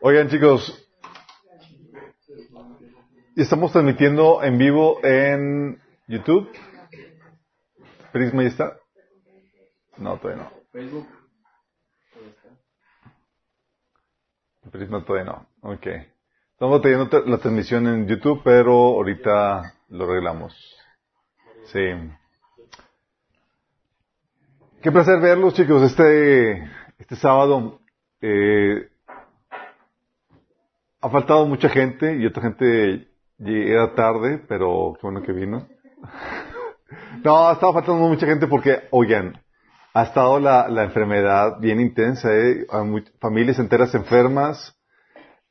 Oigan chicos, estamos transmitiendo en vivo en YouTube. ¿Prisma ya está? No, todavía no. Facebook. Prisma todavía no. Ok. Estamos teniendo la transmisión en YouTube, pero ahorita lo arreglamos. Sí. Qué placer verlos, chicos, este, este sábado. Eh, ha faltado mucha gente y otra gente era tarde, pero qué bueno que vino. no, ha estado faltando mucha gente porque, oigan, ha estado la, la enfermedad bien intensa, ¿eh? Hay familias enteras enfermas,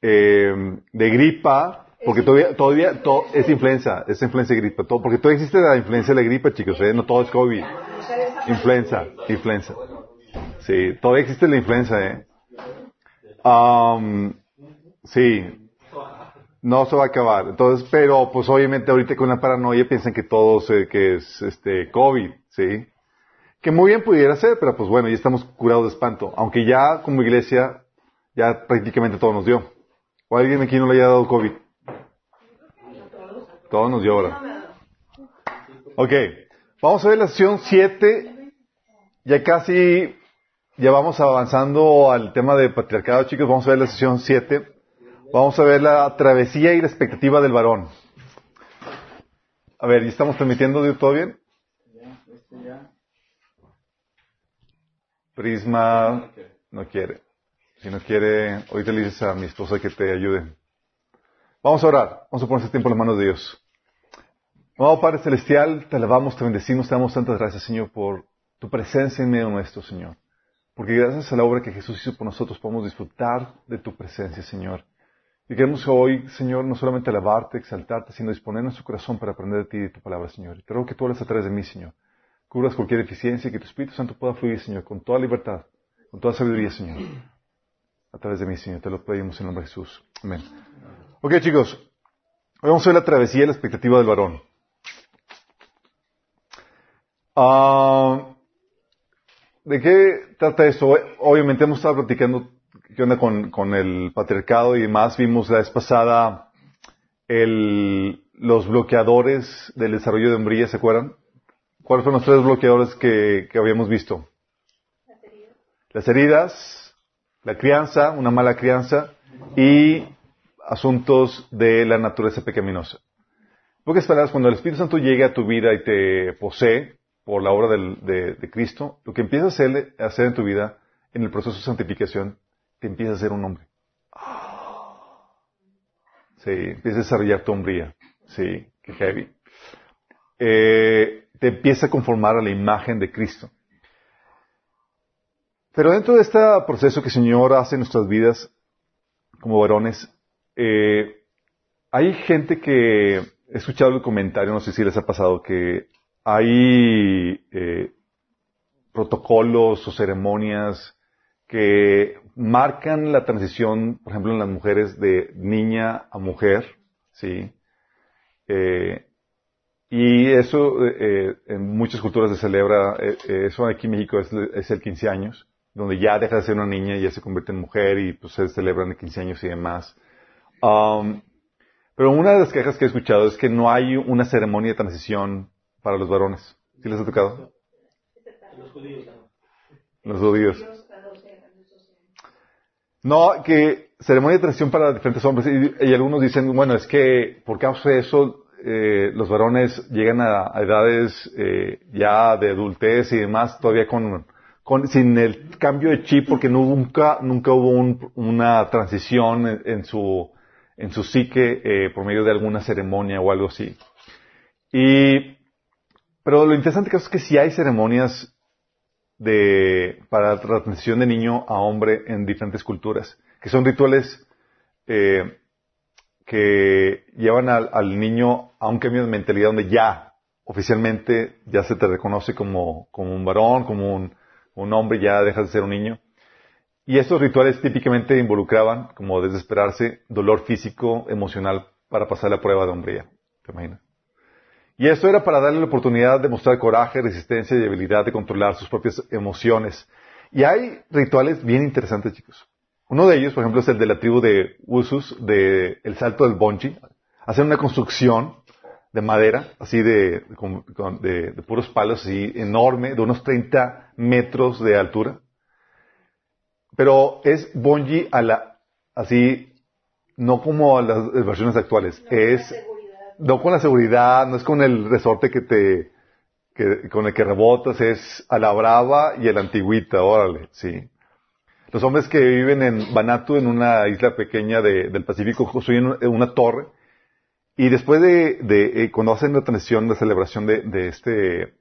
eh, de gripa, porque todavía, todavía to, es influenza, es influenza y gripa, todo, porque todavía existe la influenza y la gripa, chicos, ¿eh? no todo es COVID. Influenza, influenza. Sí, todavía existe la influenza, ¿eh? Um, sí, no se va a acabar. Entonces, pero pues obviamente ahorita con la paranoia piensan que todo se, que es este COVID, ¿sí? Que muy bien pudiera ser, pero pues bueno, ya estamos curados de espanto. Aunque ya como iglesia, ya prácticamente todo nos dio. ¿O alguien aquí no le haya dado COVID? Todo nos dio ahora. Ok, vamos a ver la sesión 7. Ya casi, ya vamos avanzando al tema de patriarcado, chicos. Vamos a ver la sesión 7. Vamos a ver la travesía y la expectativa del varón. A ver, ¿y estamos transmitiendo todo bien? Prisma no quiere. Si no quiere, ahorita le dices a mi esposa que te ayude. Vamos a orar. Vamos a poner este tiempo en las manos de Dios. Amado Padre Celestial, te alabamos, te bendecimos, te damos tantas gracias, Señor, por tu presencia en medio nuestro, Señor. Porque gracias a la obra que Jesús hizo por nosotros podemos disfrutar de tu presencia, Señor. Y queremos hoy, Señor, no solamente alabarte, exaltarte, sino disponer nuestro corazón para aprender de ti y de tu palabra, Señor. Y te ruego que tú hables a través de mí, Señor. Cubras cualquier deficiencia y que tu Espíritu Santo pueda fluir, Señor, con toda libertad, con toda sabiduría, Señor. A través de mí, Señor. Te lo pedimos en nombre de Jesús. Amén. Ok, chicos. Hoy vamos a ver la travesía y la expectativa del varón. Ah, ¿De qué trata esto? Obviamente hemos estado platicando qué onda con, con el patriarcado y demás. Vimos la vez pasada el, los bloqueadores del desarrollo de hombría, ¿se acuerdan? ¿Cuáles fueron los tres bloqueadores que, que habíamos visto? Las heridas. Las heridas, la crianza, una mala crianza y asuntos de la naturaleza pecaminosa. Pocas palabras, cuando el Espíritu Santo llega a tu vida y te posee por la obra del, de, de, Cristo, lo que empieza a hacer, a hacer en tu vida, en el proceso de santificación, te empieza a ser un hombre. Sí, empieza a desarrollar tu hombría. Sí, qué heavy. Eh, te empieza a conformar a la imagen de Cristo. Pero dentro de este proceso que el Señor hace en nuestras vidas, como varones, eh, hay gente que he escuchado el comentario, no sé si les ha pasado, que hay eh, protocolos o ceremonias que marcan la transición, por ejemplo, en las mujeres de niña a mujer, ¿sí? Eh, y eso eh, en muchas culturas se celebra, eh, eso aquí en México es, es, el 15 años, donde ya deja de ser una niña y ya se convierte en mujer y pues se celebran de 15 años y demás. Um, pero una de las quejas que he escuchado es que no hay una ceremonia de transición para los varones. ¿Sí les ha tocado? Los judíos. Los judíos. No, que ceremonia de transición para diferentes hombres. Y, algunos dicen, bueno, es que por causa de eso eh, los varones llegan a, edades eh, ya de adultez y demás, todavía con, con, sin el cambio de chip, porque nunca, nunca hubo un, una transición en, su, en su psique eh, por medio de alguna ceremonia o algo así. Y, pero lo interesante es que si hay ceremonias de, para la transición de niño a hombre en diferentes culturas, que son rituales eh, que llevan al, al, niño a un cambio de mentalidad donde ya oficialmente ya se te reconoce como, como un varón, como un, un hombre, ya dejas de ser un niño. Y estos rituales típicamente involucraban, como desesperarse, dolor físico, emocional para pasar la prueba de hombría. ¿Te imaginas? Y esto era para darle la oportunidad de mostrar coraje, resistencia y habilidad de controlar sus propias emociones. Y hay rituales bien interesantes, chicos. Uno de ellos, por ejemplo, es el de la tribu de Usus, de el salto del Bonji. Hacen una construcción de madera, así de, de, puros palos, así enorme, de unos 30 metros de altura. Pero es Bonji a la, así, no como las versiones actuales. es, no con la seguridad, no es con el resorte que te, que, con el que rebotas, es a la brava y a la antigüita, órale, sí. Los hombres que viven en Banatu, en una isla pequeña del Pacífico, construyen una torre y después de, eh, cuando hacen la transición, la celebración de, este,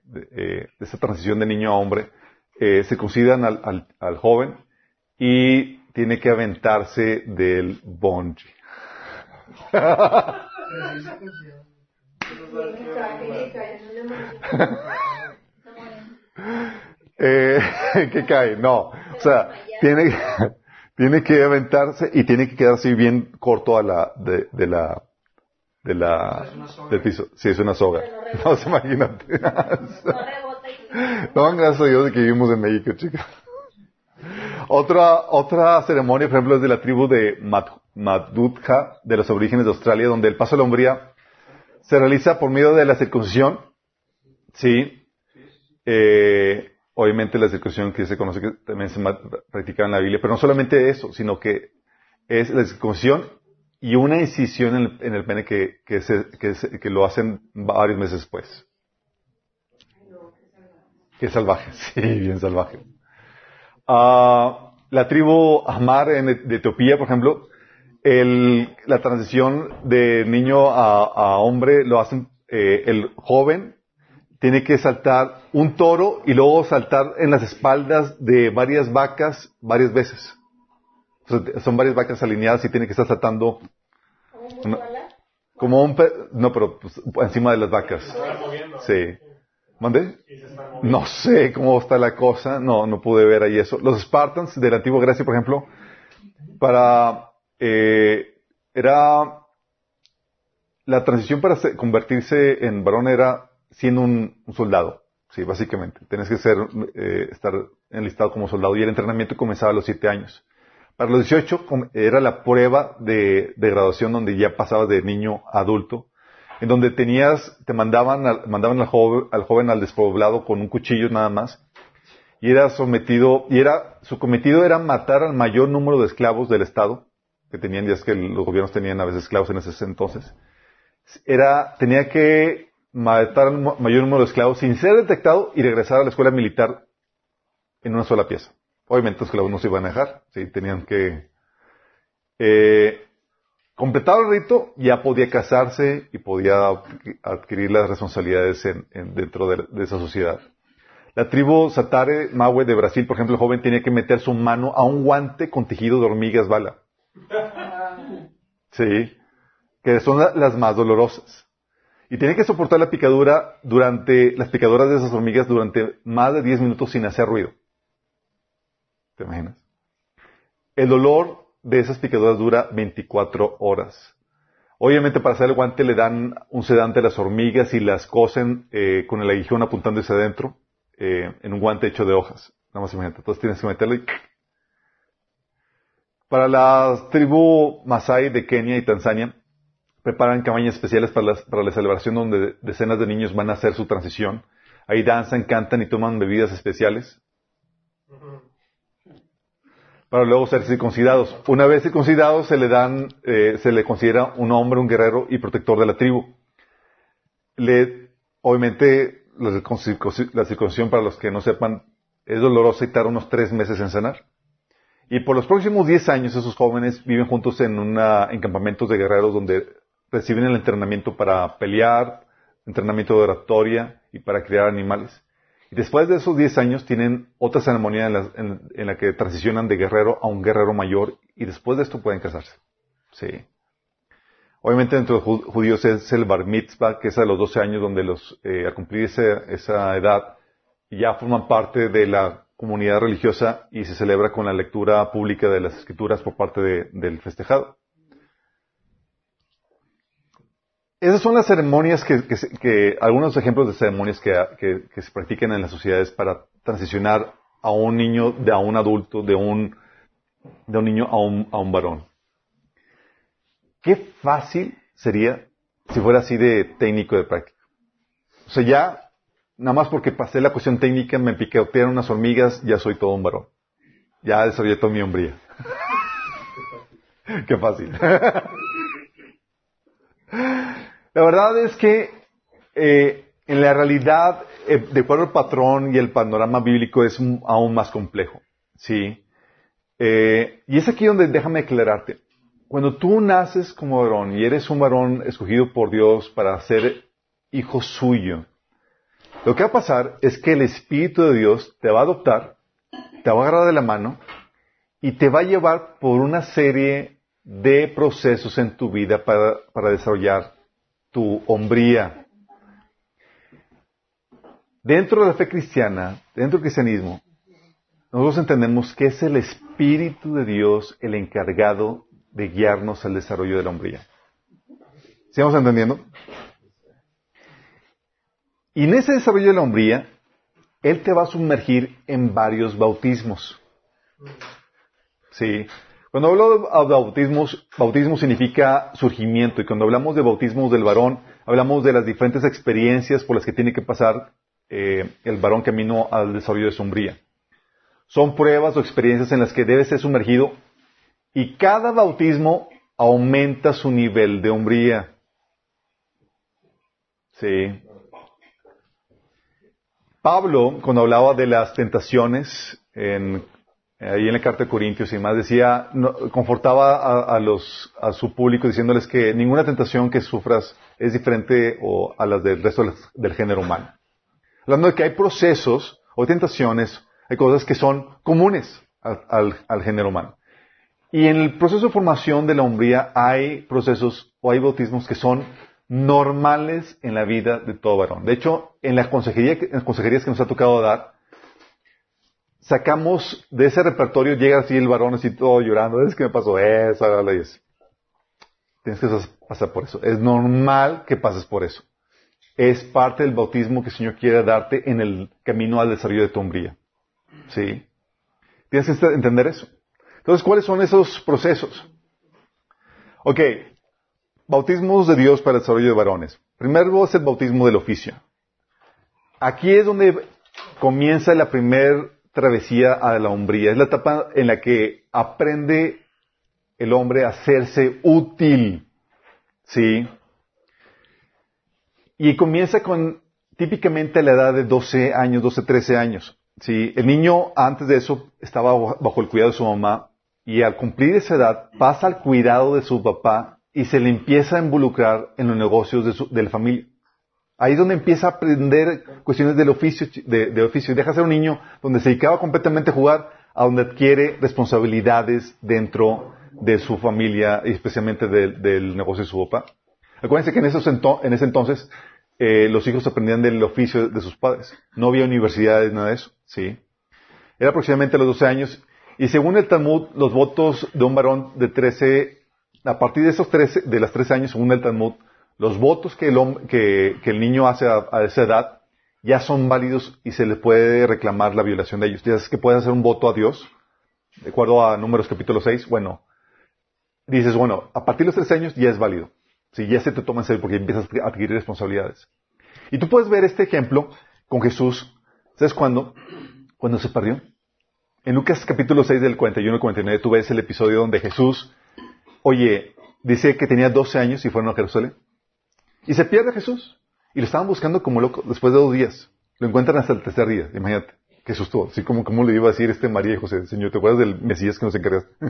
de, eh, esta transición de niño a hombre, eh, se consideran al, al, joven y tiene que aventarse del bungee. eh, que cae, no. O sea, tiene, tiene que aventarse y tiene que quedarse bien corto a la, de, de la, de la, del piso. Sí, es una soga. No, se imagínate. No, gracias a Dios de que vivimos en México, chicas. Otra, otra ceremonia, por ejemplo, es de la tribu de Madhutja, de los orígenes de Australia, donde el paso de la hombría se realiza por medio de la circuncisión. Sí. Eh, obviamente la circuncisión que se conoce que también se practica en la Biblia, pero no solamente eso, sino que es la circuncisión y una incisión en el, pene que, que, que, lo hacen varios meses después. Qué salvaje, sí, bien salvaje. Ah, la tribu Ahmar de Etiopía, por ejemplo, el, la transición de niño a, hombre lo hacen eh, el joven tiene que saltar un toro y luego saltar en las espaldas de varias vacas varias veces. son varias vacas alineadas y tiene que estar saltando. como un no, pero pues, encima de las vacas. Sí. ¿Mande? No sé cómo está la cosa. No, no pude ver ahí eso. Los Spartans de la antigua Grecia, por ejemplo, para eh, era la transición para convertirse en varón era siendo un, soldado. Sí, básicamente. Tienes que ser, eh, estar enlistado como soldado y el entrenamiento comenzaba a los siete años. Para los 18 era la prueba de, graduación donde ya pasabas de niño a adulto, en donde tenías, te mandaban, mandaban al joven, al joven al despoblado con un cuchillo nada más, y era sometido, y era, su cometido era matar al mayor número de esclavos del Estado, que tenían, ya es que los gobiernos tenían a veces esclavos en ese entonces. Era, tenía que matar al mayor número de esclavos sin ser detectado y regresar a la escuela militar en una sola pieza. Obviamente los esclavos no se iban a dejar, ¿sí? tenían que... Eh, completado el rito, ya podía casarse y podía adquirir las responsabilidades dentro de, esa sociedad. La tribu Satare Maue de Brasil, por ejemplo, el joven tenía que meter su mano a un guante con tejido de hormigas bala. Sí, que son las más dolorosas. Y tiene que soportar la picadura durante, las picaduras de esas hormigas durante más de 10 minutos sin hacer ruido. ¿Te imaginas? El dolor de esas picaduras dura 24 horas. Obviamente para hacer el guante le dan un sedante a las hormigas y las cosen eh, con el aguijón apuntando hacia adentro eh, en un guante hecho de hojas. Nada más imagínate. Entonces tienes que meterlo y... Para la tribu Masai de Kenia y Tanzania, preparan cabañas especiales para, la celebración donde decenas de niños van a hacer su transición. Ahí danzan, cantan y toman bebidas especiales. Para luego ser circuncidados. Una vez circuncidados se le dan, eh, se le considera un hombre, un guerrero y protector de la tribu. Le, obviamente, la circuncisión, para los que no sepan, es dolorosa y tarda unos tres meses en sanar. Y por los próximos diez años esos jóvenes viven juntos en, una, en campamentos de guerreros donde reciben el entrenamiento para pelear, entrenamiento de oratoria y para criar animales. Y después de esos 10 años tienen otra ceremonia en la, que transicionan de guerrero a un guerrero mayor y después de esto pueden casarse. Sí. Obviamente dentro de los judíos es el bar mitzvah, que es a los 12 años donde los, eh, al cumplir esa edad ya forman parte de la comunidad religiosa y se celebra con la lectura pública de las escrituras por parte del festejado. Esas son las ceremonias que, algunos ejemplos de ceremonias que, se practican en las sociedades para transicionar a un niño de a un adulto, de un de un niño a un, a un varón. Qué fácil sería si fuera así de técnico de práctica. O sea, ya, nada más porque pasé la cuestión técnica, me piquetearon unas hormigas, ya soy todo un varón. Ya desarrollé toda mi hombría. Qué fácil. la verdad es que eh, en la realidad, eh, de acuerdo al patrón y el panorama bíblico, es aún más complejo. ¿sí? Eh, y es aquí donde déjame aclararte. Cuando tú naces como varón y eres un varón escogido por Dios para ser hijo suyo, lo que va a pasar es que el Espíritu de Dios te va a adoptar, te va a agarrar de la mano y te va a llevar por una serie de procesos en tu vida para, para desarrollar tu hombría. Dentro de la fe cristiana, dentro del cristianismo, nosotros entendemos que es el Espíritu de Dios el encargado de guiarnos al desarrollo de la hombría. ¿Sigamos entendiendo? Y en ese desarrollo de la hombría, Él te va a sumergir en varios bautismos. Sí. Cuando hablo de bautismos, bautismo significa surgimiento. Y cuando hablamos de bautismos del varón, hablamos de las diferentes experiencias por las que tiene que pasar eh, el varón camino al desarrollo de su hombría. Son pruebas o experiencias en las que debe ser sumergido y cada bautismo aumenta su nivel de hombría. Sí. Pablo, cuando hablaba de las tentaciones, en, ahí en la carta de Corintios y más, decía, confortaba a, su público diciéndoles que ninguna tentación que sufras es diferente o a las del resto del, género humano. Hablando de que hay procesos o tentaciones, hay cosas que son comunes al, género humano. Y en el proceso de formación de la hombría hay procesos o hay bautismos que son normales en la vida de todo varón. De hecho, en las consejerías que nos ha tocado dar, sacamos de ese repertorio, llega así el varón así todo llorando, es que me pasó eso, la es. Tienes que pasar por eso. Es normal que pases por eso. Es parte del bautismo que el Señor quiere darte en el camino al desarrollo de tu hombría. ¿Sí? Tienes que entender eso. Entonces, ¿cuáles son esos procesos? Ok, bautismos de Dios para el desarrollo de varones. Primero es el bautismo del oficio. Aquí es donde comienza la primer travesía a la hombría. Es la etapa en la que aprende el hombre a hacerse útil. ¿Sí? Y comienza con típicamente a la edad de 12 años, 12, 13 años. ¿Sí? El niño antes de eso estaba bajo el cuidado de su mamá y al cumplir esa edad pasa al cuidado de su papá y se le empieza a involucrar en los negocios de, su, de la familia. Ahí es donde empieza a aprender cuestiones del oficio, de, oficio. Deja ser un niño donde se dedicaba completamente a jugar, a donde adquiere responsabilidades dentro de su familia y especialmente del negocio de su papá. Acuérdense que en, esos en ese entonces eh, los hijos aprendían del oficio de sus padres. No había universidades, nada de eso. ¿sí? Era aproximadamente a los 12 años y según el Talmud, los votos de un varón de 13, a partir de esos 13, de las 13 años, según el Talmud, los votos que el, niño hace a, esa edad ya son válidos y se le puede reclamar la violación de ellos. Ya es que puedes hacer un voto a Dios, de acuerdo a Números capítulo 6, bueno, dices, bueno, a partir de los 13 años ya es válido. Si ya se te toma en serio porque empiezas a adquirir responsabilidades. Y tú puedes ver este ejemplo con Jesús. ¿Sabes cuándo? Cuando se perdió. En Lucas capítulo 6 del 41 al 49 tú ves el episodio donde Jesús, oye, dice que tenía 12 años y fueron a Jerusalén. Y se pierde Jesús. Y lo estaban buscando como loco después de dos días. Lo encuentran hasta el tercer día. Imagínate. Qué susto. Así como, como le iba a decir este María y José. Señor, ¿te acuerdas del Mesías que nos encargaste?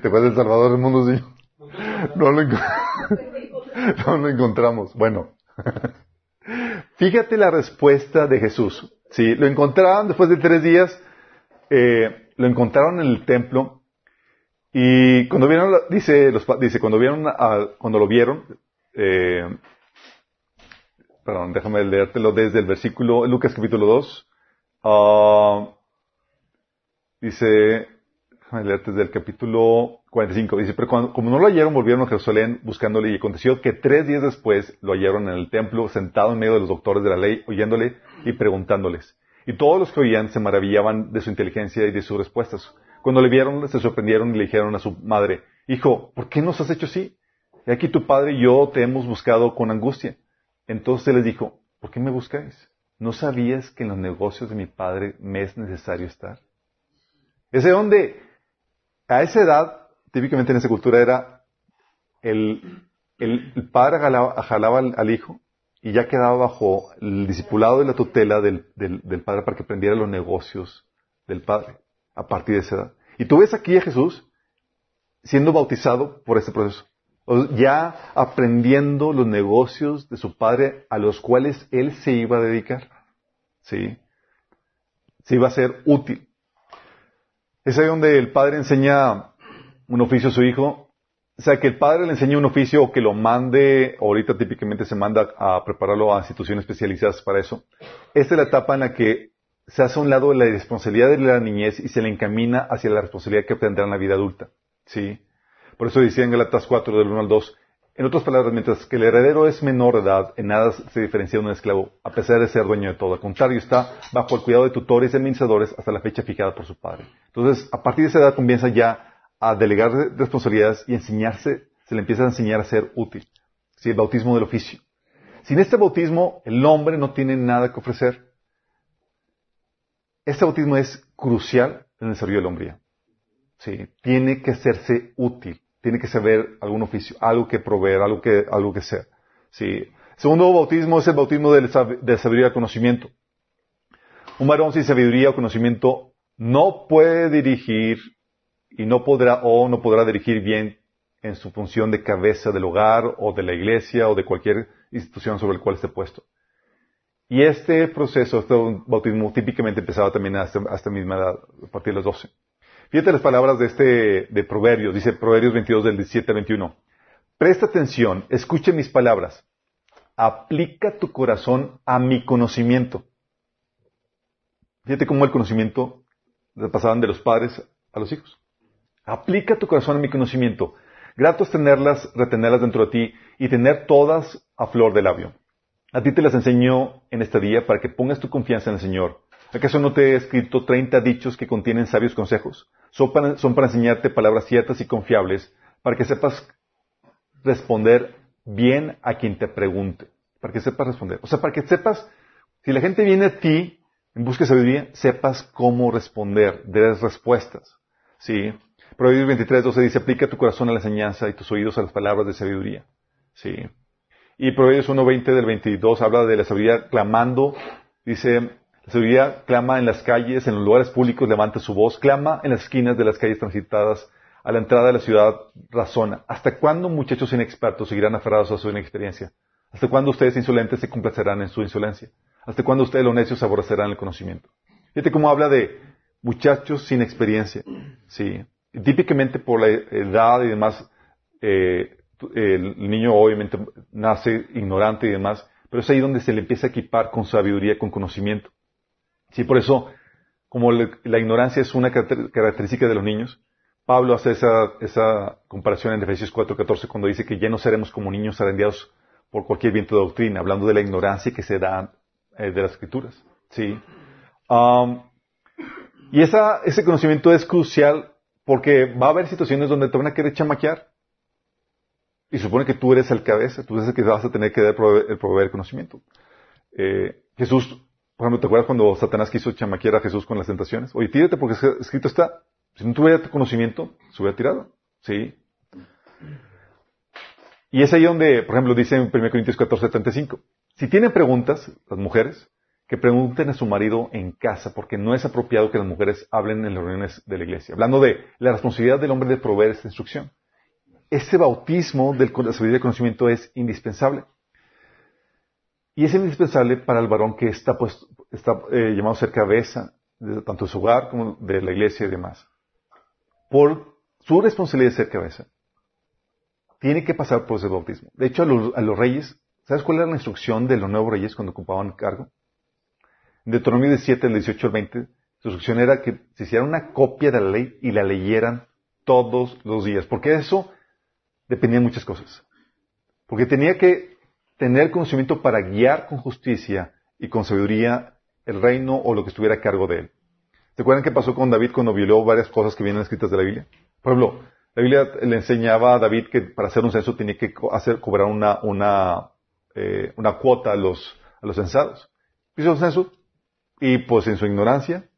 ¿Te acuerdas del Salvador del mundo, Señor? No lo, no lo encontramos. Bueno. Fíjate la respuesta de Jesús. Sí, lo encontraron después de tres días, eh, lo encontraron en el templo y cuando vieron, dice, los, dice cuando vieron, cuando lo vieron, eh, perdón, déjame leértelo desde el versículo, Lucas capítulo 2, ah, dice, déjame leerte desde el capítulo 45, dice, pero como no lo hallaron, volvieron a Jerusalén buscándole y aconteció que tres días después lo hallaron en el templo, sentado en medio de los doctores de la ley, oyéndole y preguntándoles. Y todos los que oían se maravillaban de su inteligencia y de sus respuestas. Cuando le vieron, se sorprendieron y le dijeron a su madre, Hijo, ¿por qué nos has hecho así? Y aquí tu padre y yo te hemos buscado con angustia. Entonces él les dijo, ¿por qué me buscáis? ¿No sabías que en los negocios de mi padre me es necesario estar? Es de donde, a esa edad, típicamente en esa cultura era, el, el, padre jalaba, al, hijo y ya quedaba bajo el discipulado y la tutela del, del, padre para que aprendiera los negocios del padre a partir de esa edad. Y tú ves aquí a Jesús siendo bautizado por este proceso, ya aprendiendo los negocios de su padre a los cuales él se iba a dedicar. ¿Sí? Se iba a ser útil. Es ahí donde el padre enseña un oficio a su hijo. O sea, que el padre le enseñe un oficio o que lo mande, ahorita típicamente se manda a prepararlo a instituciones especializadas para eso. Esta es la etapa en la que se hace a un lado la responsabilidad de la niñez y se le encamina hacia la responsabilidad que tendrá en la vida adulta. ¿Sí? Por eso decía en Galatas 4, del 1 al 2, en otras palabras, mientras que el heredero es menor de edad, en nada se diferencia de un esclavo, a pesar de ser dueño de todo. Al contrario, está bajo el cuidado de tutores y administradores hasta la fecha fijada por su padre. Entonces, a partir de esa edad comienza ya a delegar responsabilidades y enseñarse, se le empieza a enseñar a ser útil. Sí, el bautismo del oficio. Sin este bautismo, el hombre no tiene nada que ofrecer. Este bautismo es crucial en el desarrollo de la hombría. Sí, tiene que hacerse útil tiene que saber algún oficio, algo que proveer, algo que, algo que ser. ¿sí? Segundo bautismo es el bautismo de, sabiduría y conocimiento. Un varón sin sabiduría o conocimiento no puede dirigir y no podrá o no podrá dirigir bien en su función de cabeza del hogar o de la iglesia o de cualquier institución sobre el cual esté puesto. Y este proceso, este bautismo típicamente empezaba también hasta, esta misma edad, a partir de los 12. Fíjate las palabras de este, de Proverbios, dice Proverbios 22 del 17 al 21. Presta atención, escuche mis palabras. Aplica tu corazón a mi conocimiento. Fíjate cómo el conocimiento pasaban de los padres a los hijos. Aplica tu corazón a mi conocimiento. Grato es tenerlas, retenerlas dentro de ti y tener todas a flor de labio. A ti te las enseño en este día para que pongas tu confianza en el Señor. ¿Acaso no te he escrito treinta dichos que contienen sabios consejos? son para, enseñarte palabras ciertas y confiables, para que sepas responder bien a quien te pregunte. Para que sepas responder. O sea, para que sepas, si la gente viene a ti en busca de sabiduría, sepas cómo responder, des respuestas. ¿Sí? Proverbios 23, 12 dice, aplica tu corazón a la enseñanza y tus oídos a las palabras de sabiduría. ¿Sí? Y Proverbios 1.20 del 22 habla de la sabiduría clamando, dice, la sabiduría clama en las calles, en los lugares públicos, levanta su voz, clama en las esquinas de las calles transitadas, a la entrada de la ciudad razona. ¿Hasta cuándo muchachos inexpertos seguirán aferrados a su inexperiencia? ¿Hasta cuándo ustedes insolentes se complacerán en su insolencia? ¿Hasta cuándo ustedes los necios aborrecerán el conocimiento? Fíjate cómo habla de muchachos sin experiencia. Sí. típicamente por la edad y demás, eh, el niño obviamente nace ignorante y demás, pero es ahí donde se le empieza a equipar con sabiduría, con conocimiento. Sí, por eso, como la ignorancia es una característica de los niños, Pablo hace esa, comparación en Efesios 4:14 cuando dice que ya no seremos como niños zarandeados por cualquier viento de doctrina, hablando de la ignorancia que se da eh, de las escrituras. Sí. Y ese conocimiento es crucial porque va a haber situaciones donde te van a querer chamaquear. Y supone que tú eres el cabeza, tú eres el que vas a tener que dar el proveer conocimiento. Eh, Jesús por ejemplo, ¿te acuerdas cuando Satanás quiso chamaquear a Jesús con las tentaciones? Oye, tírate porque escrito está. Si no tuviera conocimiento, se hubiera tirado. Sí. Y es ahí donde, por ejemplo, dice en 1 Corintios 14, 75. Si tienen preguntas, las mujeres, que pregunten a su marido en casa, porque no es apropiado que las mujeres hablen en las reuniones de la iglesia. Hablando de la responsabilidad del hombre de proveer esta instrucción. Ese bautismo de la sabiduría de conocimiento es indispensable. Y es indispensable para el varón que está, pues, eh, llamado a ser cabeza, tanto de su hogar como de la iglesia y demás. Por su responsabilidad de ser cabeza, tiene que pasar por ese bautismo. De hecho, a los, reyes, ¿sabes cuál era la instrucción de los nuevos reyes cuando ocupaban el cargo? En Deuteronomio 17, del 18 al 20, su instrucción era que se hiciera una copia de la ley y la leyeran todos los días. Porque eso dependía de muchas cosas. Porque tenía que tener conocimiento para guiar con justicia y con sabiduría el reino o lo que estuviera a cargo de él. ¿Se acuerdan qué pasó con David cuando violó varias cosas que vienen escritas de la Biblia? Por ejemplo, la Biblia le enseñaba a David que para hacer un censo tenía que hacer, cobrar una, una, eh, una cuota a los, a los censados. Hizo el censo y pues en su ignorancia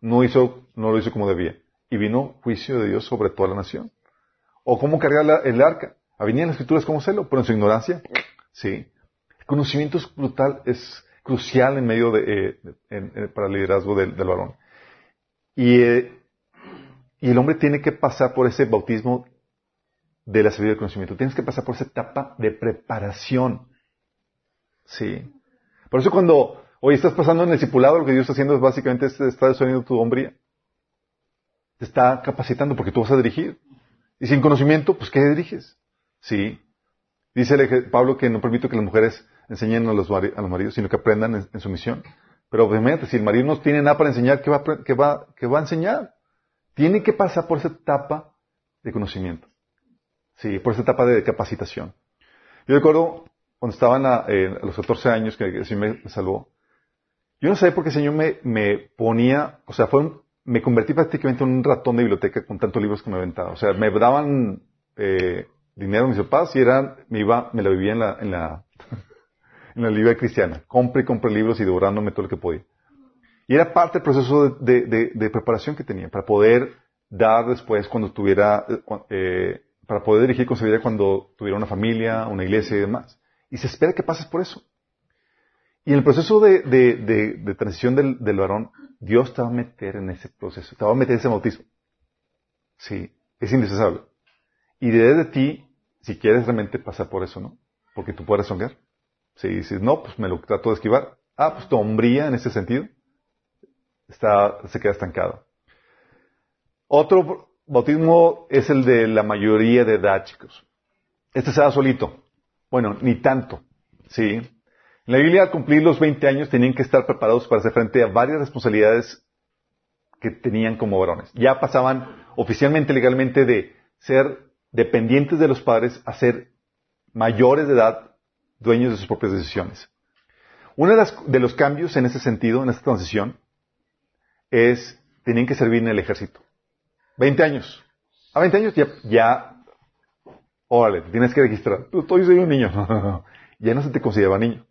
no hizo, no lo hizo como debía. Y vino juicio de Dios sobre toda la nación. O cómo cargar el arca. Venía en las escrituras cómo hacerlo, pero en su ignorancia, sí. El conocimiento es brutal, es crucial en medio de, eh, para el liderazgo del, varón. Y, eh, y el hombre tiene que pasar por ese bautismo de la sabiduría del conocimiento. Tienes que pasar por esa etapa de preparación. Sí. Por eso cuando hoy estás pasando en el discipulado, lo que Dios está haciendo es básicamente está desuniendo tu hombría. Te está capacitando porque tú vas a dirigir. Y sin conocimiento, pues ¿qué diriges? Sí. Dice Pablo que no permite que las mujeres enseñen a los, maridos, sino que aprendan en, su misión. Pero obviamente, si el marido no tiene nada para enseñar, ¿qué va, va, va a enseñar? Tiene que pasar por esa etapa de conocimiento. Sí, por esa etapa de capacitación. Yo recuerdo cuando estaba a, los 14 años que el Señor me salvó. Yo no sé por qué el Señor me, me ponía, o sea, fue me convertí prácticamente en un ratón de biblioteca con tantos libros que me aventaba. O sea, me daban eh, dinero mis papás y eran, me iba, me lo vivía en la, en la, en la librería cristiana. Compre y compre libros y devorándome todo lo que podía. Y era parte del proceso de, de, preparación que tenía para poder dar después cuando tuviera, eh, para poder dirigir con seguridad cuando tuviera una familia, una iglesia y demás. Y se espera que pases por eso. Y en el proceso de, transición del, varón, Dios te va a meter en ese proceso, te va a meter en ese bautismo. Sí, es indispensable. Y de ti, si quieres realmente pasar por eso, ¿no? Porque tú puedes songar. Si dices, no, pues me lo trato de esquivar. Ah, pues tu hombría en ese sentido está, se queda estancado. Otro bautismo es el de la mayoría de edad, chicos. Este se da solito. Bueno, ni tanto. Sí. En la Biblia, al cumplir los 20 años, tenían que estar preparados para hacer frente a varias responsabilidades que tenían como varones. Ya pasaban oficialmente, legalmente, de ser dependientes de los padres a ser mayores de edad, dueños de sus propias decisiones. Uno de, los cambios en ese sentido, en esta transición, es, tenían que servir en el ejército. 20 años. A 20 años ya, órale, tienes que registrar. Tú, soy un niño. ya no se te consideraba niño.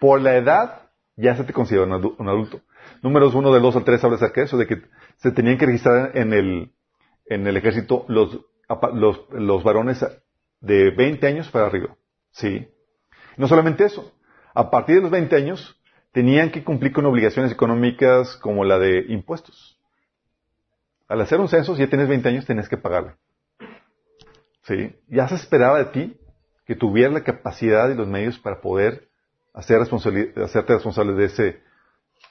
Por la edad, ya se te considera un adulto. Números 1 del 2 al 3 habla acerca de eso, de que se tenían que registrar en el, en el ejército los los, los varones de 20 años para arriba. Sí. No solamente eso. A partir de los 20 años tenían que cumplir con obligaciones económicas como la de impuestos. Al hacer un censo, si ya tienes 20 años, tienes que pagarle. ¿Sí? Ya se esperaba de ti que tuvieras la capacidad y los medios para poder hacer hacerte responsable de ese,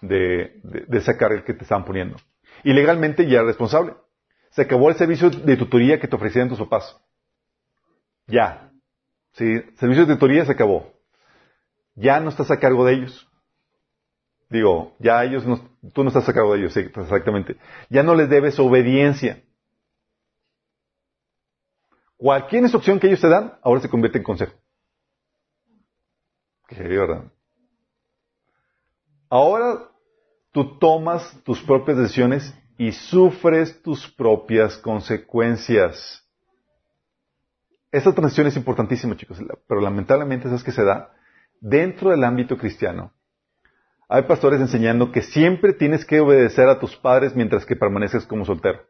de, de, esa carga que te estaban poniendo. Y legalmente ya eres responsable. Se acabó el servicio de tutoría que te ofrecían tus papás. Ya. Sí, servicio de tutoría se acabó. Ya no estás a cargo de ellos. Digo, ya ellos no, tú no estás a cargo de ellos, exactamente. Ya no les debes obediencia. Cualquier instrucción que ellos te dan, ahora se convierte en consejo. Qué verdad. Ahora tú tomas tus propias decisiones y sufres tus propias consecuencias. Esta transición es importantísima, chicos, pero lamentablemente es que se da dentro del ámbito cristiano. Hay pastores enseñando que siempre tienes que obedecer a tus padres mientras que permaneces como soltero.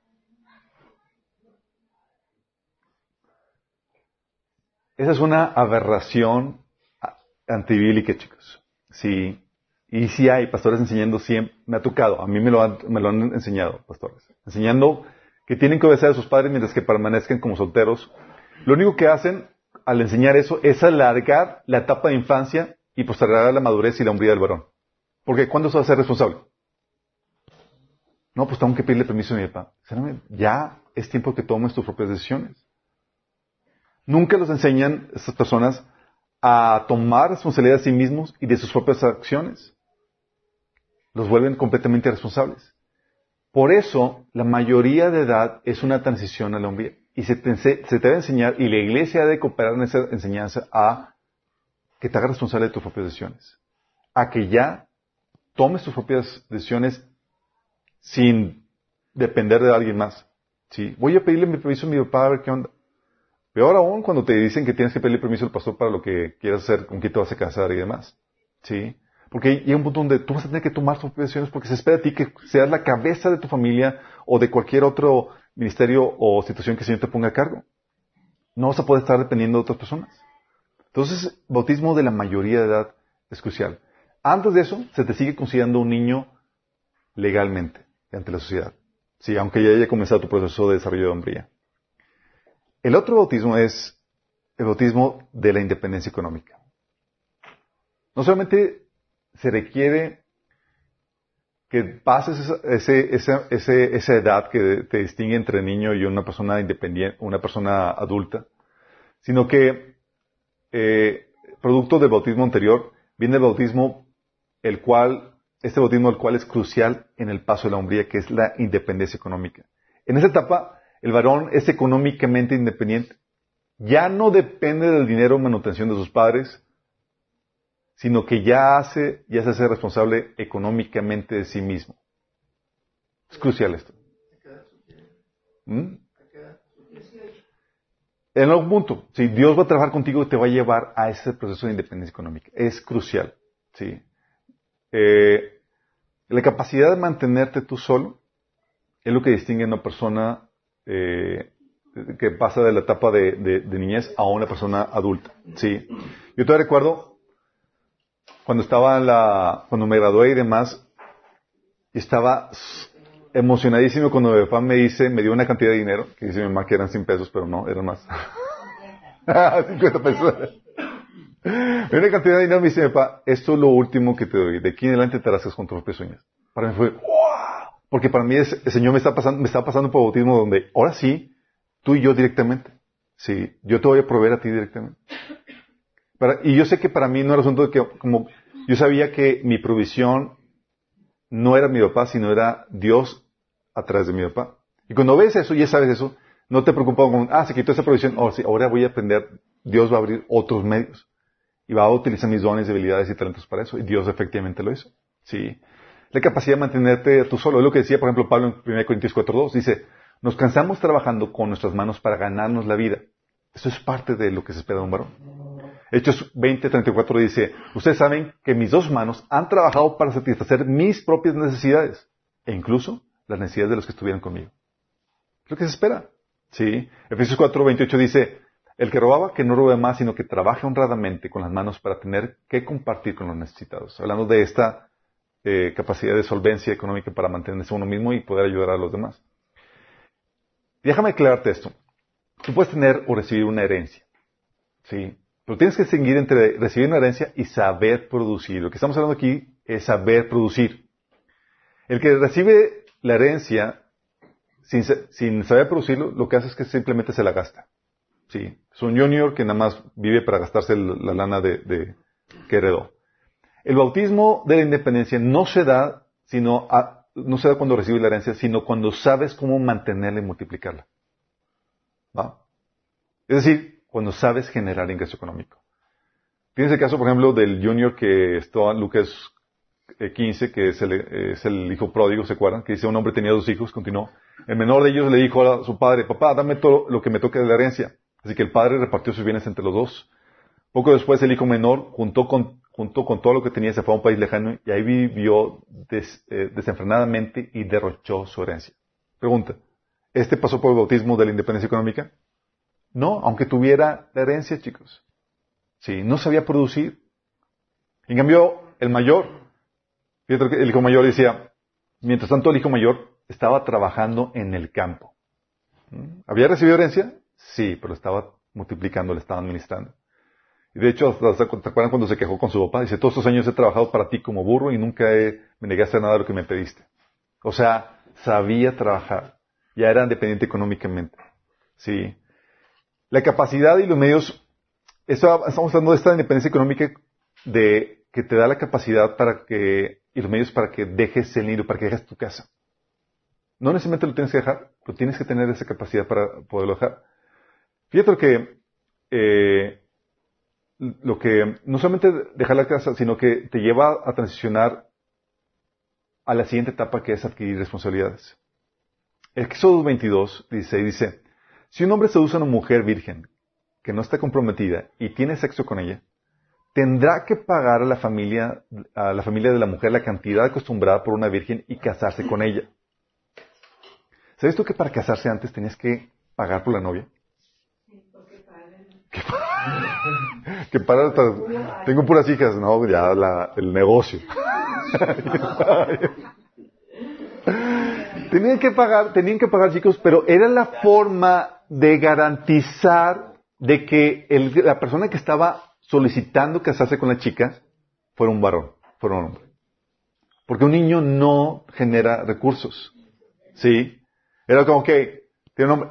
Esa es una aberración antibílica, chicos. Sí, y sí hay pastores enseñando siempre, me ha tocado, a mí me lo han, me lo han enseñado, pastores, enseñando que tienen que obedecer a sus padres mientras que permanezcan como solteros. Lo único que hacen al enseñar eso es alargar la etapa de infancia y postergar la madurez y la hombría del varón. Porque ¿cuándo se va a ser responsable? No, pues tengo que pedirle permiso a mi papá. Ya es tiempo que tomes tus propias decisiones. Nunca los enseñan estas personas a tomar responsabilidad de sí mismos y de sus propias acciones los vuelven completamente responsables. Por eso, la mayoría de edad es una transición a la hombría. Y se te, debe enseñar, y la iglesia debe cooperar en esa enseñanza a que te hagas responsable de tus propias decisiones. A que ya tomes tus propias decisiones sin depender de alguien más. ¿Sí? Voy a pedirle mi permiso a mi papá a ver qué onda. Peor aún cuando te dicen que tienes que pedirle permiso al pastor para lo que quieras hacer, con quién te vas a casar y demás. ¿Sí? Porque llega un punto donde tú vas a tener que tomar tus decisiones porque se espera de ti que seas la cabeza de tu familia o de cualquier otro ministerio o situación que el Señor te ponga a cargo. No vas a poder estar dependiendo de otras personas. Entonces, bautismo de la mayoría de edad es crucial. Antes de eso, se te sigue considerando un niño legalmente ante la sociedad. Sí, aunque ya haya comenzado tu proceso de desarrollo de hombría. El otro bautismo es el bautismo de la independencia económica. No solamente se requiere que pases esa, edad que te distingue entre niño y una persona independiente, adulta, sino que eh, producto del bautismo anterior viene el bautismo el cual este bautismo el cual es crucial en el paso de la hombría, que es la independencia económica. En esa etapa, el varón es económicamente independiente. Ya no depende del dinero o manutención de sus padres, sino que ya hace, ya se hace responsable económicamente de sí mismo. Es crucial esto. ¿Mm? En algún punto, si Dios va a trabajar contigo, te va a llevar a ese proceso de independencia económica. Es crucial. ¿sí? Eh, la capacidad de mantenerte tú solo es lo que distingue a una persona eh, que pasa de la etapa de, niñez a una persona adulta. Sí. Yo todavía recuerdo cuando estaba en la, cuando me gradué y demás, estaba emocionadísimo cuando mi papá me dice, me dio una cantidad de dinero, que dice mi mamá que eran 100 pesos, pero no, eran más. 50 pesos. Una cantidad de dinero me dice, papá, esto es lo último que te doy. De aquí en adelante te rascas con tus sueños. Para mí fue, ¡wow! Porque para mí el Señor me está pasando, me está pasando por bautismo donde, ahora sí, tú y yo directamente. Sí, yo te voy a proveer a ti directamente. y yo sé que para mí no era asunto de que, como, yo sabía que mi provisión no era mi papá, sino era Dios a través de mi papá. Y cuando ves eso, ya sabes eso, no te preocupas con, ah, se quitó esa provisión, oh, sí, ahora voy a aprender, Dios va a abrir otros medios y va a utilizar mis dones, debilidades y talentos para eso. Y Dios efectivamente lo hizo. Sí. La capacidad de mantenerte tú solo. Es lo que decía, por ejemplo, Pablo en 1 Corintios 4.2. Dice, nos cansamos trabajando con nuestras manos para ganarnos la vida. Eso es parte de lo que se espera de un varón. Hechos 20.34 dice, ustedes saben que mis dos manos han trabajado para satisfacer mis propias necesidades e incluso las necesidades de los que estuvieran conmigo. Es lo que se espera. Sí. Efesios 4.28 dice, el que robaba, que no robe más, sino que trabaje honradamente con las manos para tener que compartir con los necesitados. Hablando de esta eh, capacidad de solvencia económica para mantenerse uno mismo y poder ayudar a los demás. Déjame aclararte esto. Tú puedes tener o recibir una herencia. ¿Sí? Pero tienes que distinguir entre recibir una herencia y saber producir. Lo que estamos hablando aquí es saber producir. El que recibe la herencia sin, saber producirlo, lo que hace es que simplemente se la gasta. Sí, es un junior que nada más vive para gastarse la lana de, que heredó. El bautismo de la independencia no se da, sino no se da cuando recibe la herencia, sino cuando sabes cómo mantenerla y multiplicarla. Es decir, cuando sabes generar ingreso económico. Tienes el caso, por ejemplo, del junior que está en Lucas 15, eh, que es el, es el, hijo pródigo, ¿se acuerdan? Que dice un hombre tenía dos hijos, continuó. El menor de ellos le dijo a su padre, papá, dame todo lo que me toque de la herencia. Así que el padre repartió sus bienes entre los dos. Poco después el hijo menor juntó con, con todo lo que tenía, se fue a un país lejano y ahí vivió eh, desenfrenadamente y derrochó su herencia. Pregunta, ¿este pasó por el bautismo de la independencia económica? No, aunque tuviera la herencia, chicos. Sí, no sabía producir. En cambio, el mayor, el hijo mayor decía, mientras tanto el hijo mayor estaba trabajando en el campo. ¿Mm? ¿Había recibido herencia? Sí, pero estaba multiplicando, le estaba administrando. Y de hecho, ¿te acuerdan cuando se quejó con su papá? Dice, todos estos años he trabajado para ti como burro y nunca me hacer nada de lo que me pediste. O sea, sabía trabajar. Ya era independiente económicamente. Sí. La capacidad y los medios, estamos hablando de esta independencia económica de que te da la capacidad para que, y los medios para que dejes el nido, para que dejes tu casa. No necesariamente lo tienes que dejar, pero tienes que tener esa capacidad para poderlo dejar. Fíjate que, eh, lo que no solamente dejar la casa, sino que te lleva a transicionar a la siguiente etapa que es adquirir responsabilidades. Éxodo 22, dice, dice, si un hombre seduce a una mujer virgen que no está comprometida y tiene sexo con ella, tendrá que pagar a la familia, a la familia de la mujer la cantidad acostumbrada por una virgen y casarse con ella. ¿Sabes tú que para casarse antes tenías que pagar por la novia? que para tengo puras hijas, no, ya el negocio. tenían que pagar, tenían que pagar chicos, pero era la forma de garantizar de que la persona que estaba solicitando casarse con la chica fuera un varón, fuera un hombre. Porque un niño no genera recursos. ¿Sí? Era como que,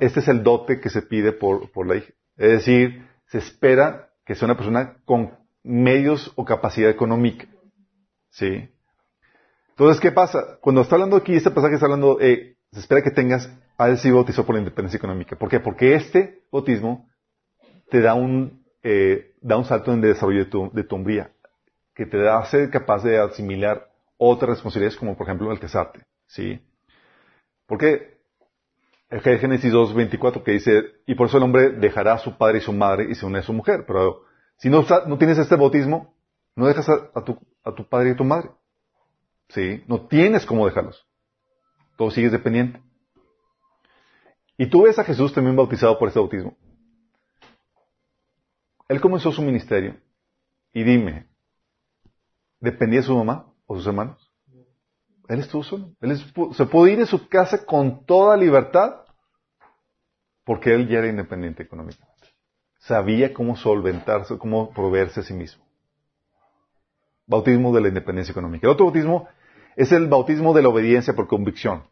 este es el dote que se pide por, por la hija. Es decir, se espera que sea una persona con medios o capacidad económica. ¿Sí? Entonces, ¿qué pasa? Cuando está hablando aquí, este pasaje está hablando, se espera que tengas, ha sido bautizado por la independencia económica. ¿Por qué? Porque este bautismo te da un, eh, da un salto en el desarrollo de tu, de hombría, que te da ser capaz de asimilar otras responsabilidades, como por ejemplo el casarte. ¿Sí? Porque el Génesis 2.24 que dice, y por eso el hombre dejará a su padre y su madre y se une a su mujer. Pero si no, no tienes este bautismo, no dejas a, tu, a tu padre y a tu madre. ¿Sí? No tienes cómo dejarlos. Todo sigues dependiente. Y tú ves a Jesús también bautizado por este bautismo. Él comenzó su ministerio. Y dime, ¿dependía de su mamá o sus hermanos? Él estuvo solo. Él se pudo ir de su casa con toda libertad porque él ya era independiente económicamente. Sabía cómo solventarse, cómo proveerse a sí mismo. Bautismo de la independencia económica. El otro bautismo es el bautismo de la obediencia por convicción.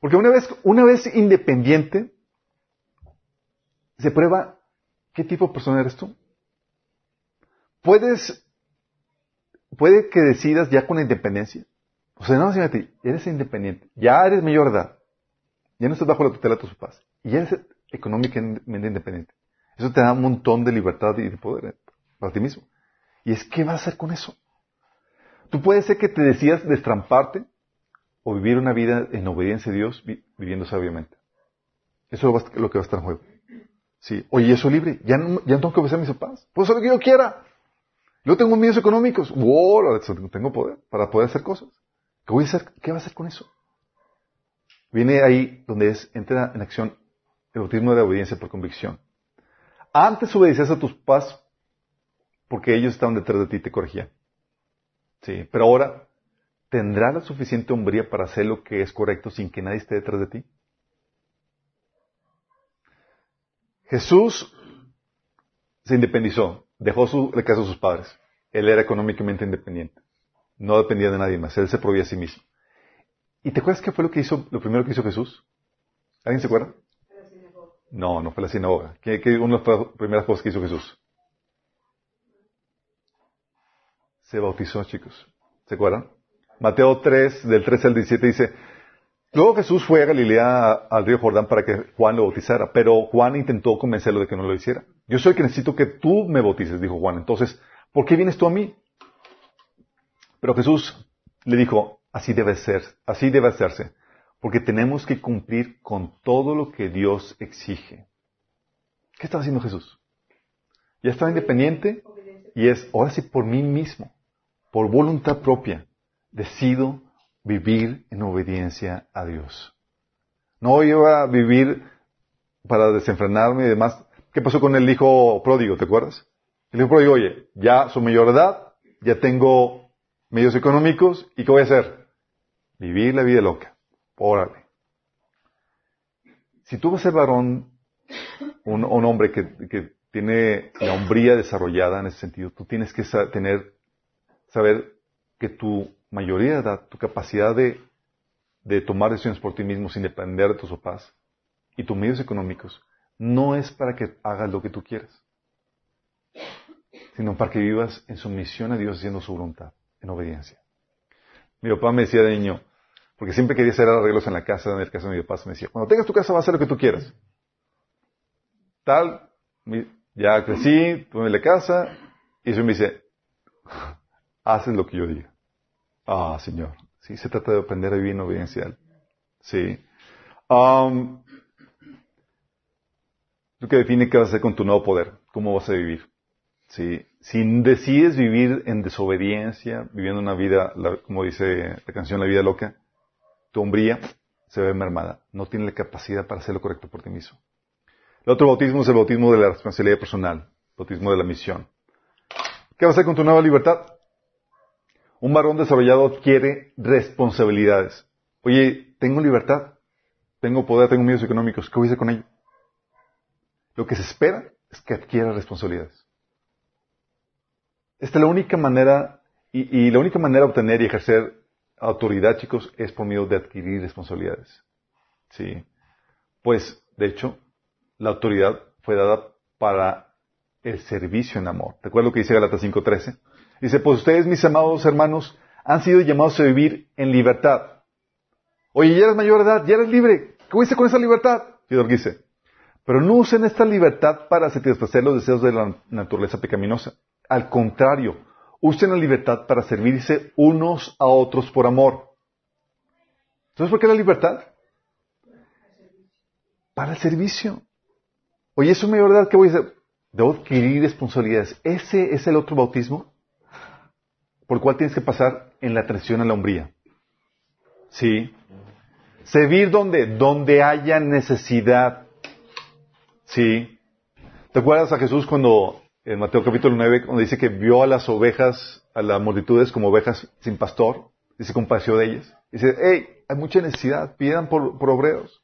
Porque una vez, una vez independiente, se prueba qué tipo de persona eres tú. Puedes, puede que decidas ya con independencia o sea, no, ti, eres independiente, ya eres mayor edad, ya no estás bajo la tutela de tus papás, y eres económicamente independiente. Eso te da un montón de libertad y de poder eh, para ti mismo. Y es, ¿qué vas a hacer con eso? Tú puedes ser que te decidas destramparte o vivir una vida en obediencia a Dios viviendo sabiamente. Eso es lo que va a estar en juego. Sí. Oye, soy libre. Ya no, ya no tengo que obedecer a mis papás. Puedo hacer lo que yo quiera. Yo tengo medios económicos. Wow, tengo poder para poder hacer cosas. ¿Qué voy a hacer? ¿Qué va a hacer con eso? Viene ahí donde es, entra en acción el bautismo de obediencia por convicción. Antes obedecías a tus padres porque ellos estaban detrás de ti y te corregían. Sí, pero ahora, ¿tendrás la suficiente hombría para hacer lo que es correcto sin que nadie esté detrás de ti? Jesús se independizó, dejó su, la casa de sus padres. Él era económicamente independiente. No dependía de nadie más. Él se proveía a sí mismo. ¿Y te acuerdas qué fue lo que hizo, lo primero que hizo Jesús? ¿Alguien se acuerda? No, no fue la sinagoga. ¿Qué, qué una de las primeras cosas que hizo Jesús? Se bautizó, chicos. ¿Se acuerdan? Mateo 3, del 13 al 17 dice, Luego Jesús fue a Galilea al río Jordán para que Juan lo bautizara, pero Juan intentó convencerlo de que no lo hiciera. Yo soy el que necesito que tú me bautices, dijo Juan. Entonces, ¿por qué vienes tú a mí? Pero Jesús le dijo, así debe ser, así debe hacerse, porque tenemos que cumplir con todo lo que Dios exige. ¿Qué estaba haciendo Jesús? Ya estaba independiente y es, ahora sí, por mí mismo, por voluntad propia, decido vivir en obediencia a Dios. No iba a vivir para desenfrenarme y demás. ¿Qué pasó con el hijo pródigo? ¿Te acuerdas? El hijo pródigo, oye, ya su mayor edad, ya tengo medios económicos, ¿y qué voy a hacer? Vivir la vida loca. Órale. Si tú vas a ser varón, un, hombre que, tiene la hombría desarrollada en ese sentido, tú tienes que tener, saber que tu mayoría de edad, tu capacidad de, de tomar decisiones por ti mismo sin depender de tus papás y tus medios económicos, no es para que hagas lo que tú quieras, sino para que vivas en sumisión a Dios haciendo su voluntad en obediencia. Mi papá me decía de niño, porque siempre quería hacer arreglos en la casa, en el caso de mi papá, me decía, cuando tengas tu casa vas a hacer lo que tú quieras. Tal, ya crecí, tuve la casa, y eso me dice, haces lo que yo diga. Ah, Señor, Sí, se trata de aprender a vivir en obediencia. Sí. Um, lo que define qué vas a hacer con tu nuevo poder, cómo vas a vivir. Sí. Si decides vivir en desobediencia, viviendo una vida, como dice la canción La vida loca, tu hombría se ve mermada. No tiene la capacidad para hacer lo correcto por ti mismo. El otro bautismo es el bautismo de la responsabilidad personal, bautismo de la misión. ¿Qué vas a hacer con tu nueva libertad? Un varón desarrollado adquiere responsabilidades. Oye, tengo libertad, tengo poder, tengo medios económicos, ¿qué voy a hacer con ello? Lo que se espera es que adquiera responsabilidades. Esta es la única manera, y, la única manera de obtener y ejercer autoridad, chicos, es por medio de adquirir responsabilidades. Sí. Pues, de hecho, la autoridad fue dada para el servicio en amor. ¿Te acuerdas lo que dice Galatas 5.13? Dice, pues ustedes, mis amados hermanos, han sido llamados a vivir en libertad. Oye, ya eres mayor de edad, ya eres libre. ¿Qué hacer con esa libertad? Pedro dice, pero no usen esta libertad para satisfacer los deseos de la naturaleza pecaminosa. Al contrario, usen la libertad para servirse unos a otros por amor. ¿Entonces por qué la libertad? Para el servicio. Oye, ¿eso me verdad que voy a hacer? Debo adquirir responsabilidades. Ese es el otro bautismo por el cual tienes que pasar en la atención a la hombría. Sí. Servir donde? Donde haya necesidad. Sí. ¿Te acuerdas a Jesús cuando, en Mateo capítulo 9, cuando dice que vio a las ovejas, a las multitudes como ovejas sin pastor? Y se compadeció de ellas. Dice, hey, hay mucha necesidad, pidan por, por obreros.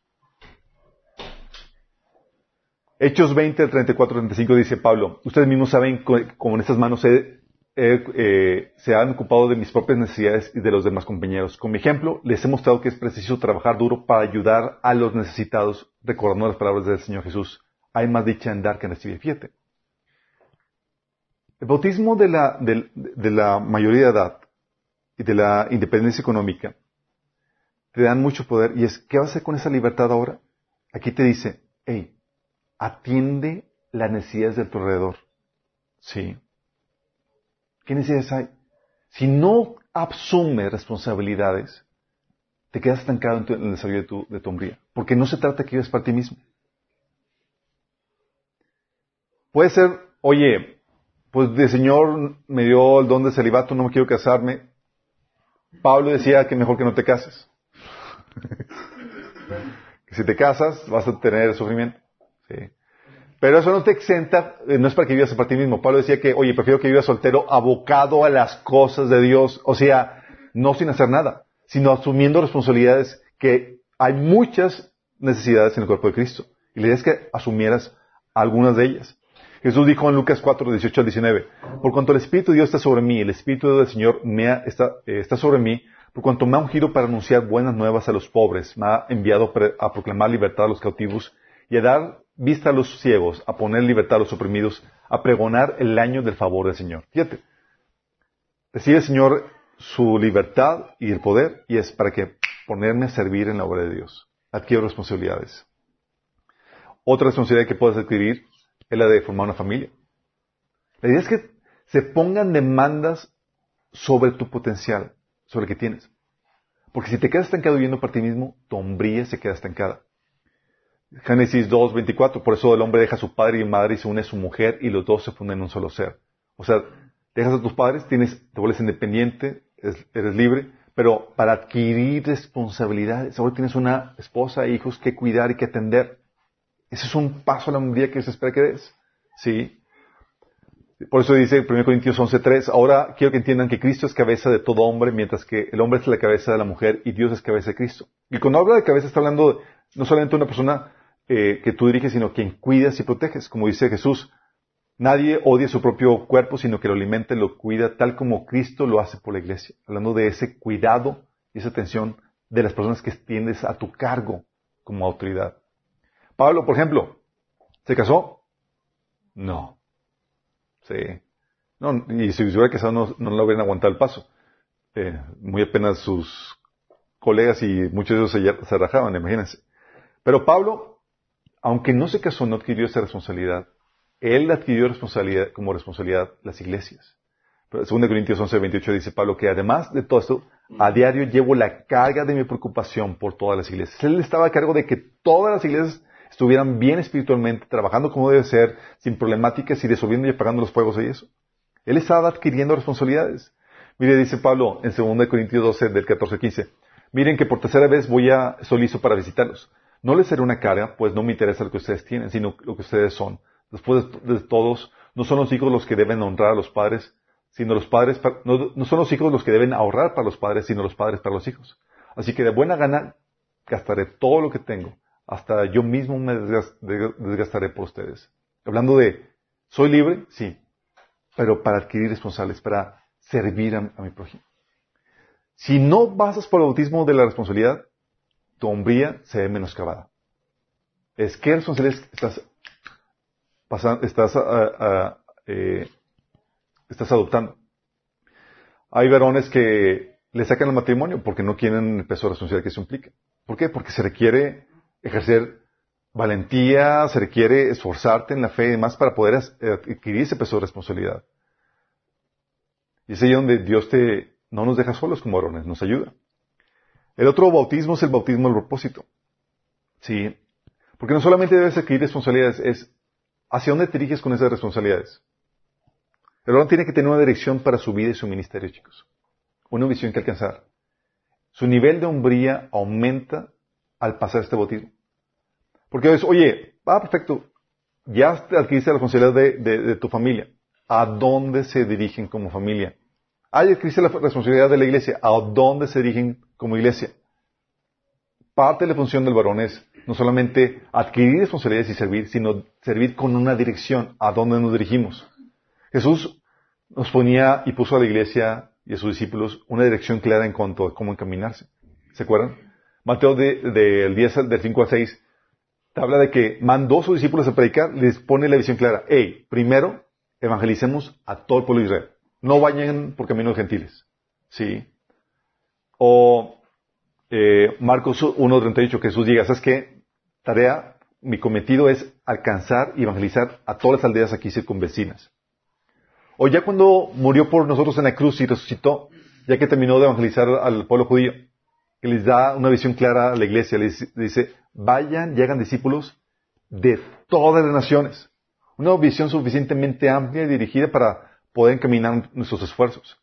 Hechos 20, 34, 35 dice Pablo, ustedes mismos saben cómo en estas manos eh, se han ocupado de mis propias necesidades y de los demás compañeros. Con mi ejemplo, les he mostrado que es preciso trabajar duro para ayudar a los necesitados, recordando las palabras del Señor Jesús. Hay más dicha en dar que en recibir. Fíjate. El bautismo de la, de la mayoría de edad y de la independencia económica te dan mucho poder y es, ¿qué vas a hacer con esa libertad ahora? Aquí te dice, hey, atiende las necesidades de tu alrededor. Sí. ¿Qué necesidades hay? Si no asume responsabilidades, te quedas estancado en, el desarrollo de tu, de tu hombría. Porque no se trata que vivas para ti mismo. Puede ser, oye, pues el Señor me dio el don de celibato, no me quiero casarme. Pablo decía que mejor que no te cases. que si te casas vas a tener sufrimiento. Pero eso no te exenta, eh, no es para que vivas para ti mismo. Pablo decía que, oye, prefiero que vivas soltero abocado a las cosas de Dios. O sea, no sin hacer nada, sino asumiendo responsabilidades que hay muchas necesidades en el cuerpo de Cristo. Y la idea es que asumieras algunas de ellas. Jesús dijo en Lucas 4, 18 al 19, por cuanto el Espíritu de Dios está sobre mí, el Espíritu del Señor me está, eh, está sobre mí, por cuanto me ha ungido para anunciar buenas nuevas a los pobres, me ha enviado a proclamar libertad a los cautivos y a dar vista a los ciegos, a poner libertad a los oprimidos, a pregonar el año del favor del Señor. Fíjate, recibe el Señor su libertad y el poder y es para que ponerme a servir en la obra de Dios. Adquiero responsabilidades. Otra responsabilidad que puedes adquirir es la de formar una familia. La idea es que se pongan demandas sobre tu potencial, sobre el que tienes. Porque si te quedas estancado viviendo para ti mismo, tu hombría se queda estancada. Génesis 2, 24, por eso el hombre deja a su padre y madre y se une a su mujer y los dos se funden en un solo ser. O sea, dejas a tus padres, tienes, te vuelves independiente, eres, libre, pero para adquirir responsabilidades, ahora tienes una esposa hijos que cuidar y que atender. Ese es un paso a la hombría que se espera que des. ¿Sí? Por eso dice 1 Corintios 11.3, ahora quiero que entiendan que Cristo es cabeza de todo hombre, mientras que el hombre es la cabeza de la mujer y Dios es cabeza de Cristo. Y cuando habla de cabeza está hablando no solamente de una persona eh, que tú diriges, sino quien cuidas y proteges. Como dice Jesús, nadie odia su propio cuerpo, sino que lo alimenta y lo cuida tal como Cristo lo hace por la iglesia. Hablando de ese cuidado y esa atención de las personas que extiendes a tu cargo como autoridad. Pablo, por ejemplo, ¿se casó? No. Sí. No, y si hubiera casado no, no le hubieran aguantado el paso. Eh, muy apenas sus colegas y muchos de ellos se, se rajaban, imagínense. Pero Pablo aunque no se casó, no adquirió esa responsabilidad. Él adquirió responsabilidad, como responsabilidad las iglesias. Pero 2 Corintios 11, 28 dice Pablo que además de todo esto, A diario llevo la carga de mi preocupación por todas las iglesias. Él estaba a cargo de que todas las iglesias estuvieran bien espiritualmente, trabajando como debe ser, sin problemáticas y resolviendo y apagando los fuegos y eso. Él estaba adquiriendo responsabilidades. Mire, dice Pablo en 2 Corintios 12, del 14 al 15. Miren que por tercera vez voy a Solizo para visitarlos. No les seré una carga, pues no me interesa lo que ustedes tienen, sino lo que ustedes son. Después de todos, no son los hijos los que deben honrar a los padres, sino los padres, no, no son los hijos los que deben ahorrar para los padres, sino los padres para los hijos. Así que de buena gana gastaré todo lo que tengo, hasta yo mismo me desgastaré por ustedes. Hablando de, ¿soy libre? Sí, pero para adquirir responsables, para servir a, mi prójimo. Si no basas por el bautismo de la responsabilidad, tu hombría se ve menoscabada. Es que responsabilidad estás, estás, ah, ah, eh, estás adoptando. Hay varones que le sacan el matrimonio porque no quieren el peso de responsabilidad que eso implica. ¿Por qué? Porque se requiere ejercer valentía, se requiere esforzarte en la fe y demás para poder adquirir ese peso de responsabilidad. Y es ahí donde Dios te, no nos deja solos como varones, nos ayuda. El otro bautismo es el bautismo del propósito. Sí. Porque no solamente debes adquirir responsabilidades, es hacia dónde te diriges con esas responsabilidades. El varón tiene que tener una dirección para su vida y su ministerio, chicos. Una visión que alcanzar. Su nivel de hombría aumenta al pasar este bautismo. Porque ves, oye, va perfecto, ya adquiriste la responsabilidad de tu familia a dónde se dirigen como familia. Hay existe la responsabilidad de la iglesia, a dónde se dirigen como iglesia. Parte de la función del varón es no solamente adquirir responsabilidades y servir, sino servir con una dirección, a dónde nos dirigimos. Jesús nos ponía y puso a la iglesia y a sus discípulos una dirección clara en cuanto a cómo encaminarse. ¿Se acuerdan? Mateo del de, 10 del 5 al 6 te habla de que mandó a sus discípulos a predicar, les pone la visión clara. Hey, primero evangelicemos a todo el pueblo de Israel. No vayan por caminos gentiles. ¿Sí? O eh, Marcos 1.38, que Jesús diga, ¿sabes qué? Tarea, mi cometido es alcanzar y evangelizar a todas las aldeas aquí circunvecinas. O ya cuando murió por nosotros en la cruz y resucitó, ya que terminó de evangelizar al pueblo judío, que les da una visión clara a la iglesia, les dice, vayan y hagan discípulos de todas las naciones. Una visión suficientemente amplia y dirigida para poder encaminar nuestros esfuerzos.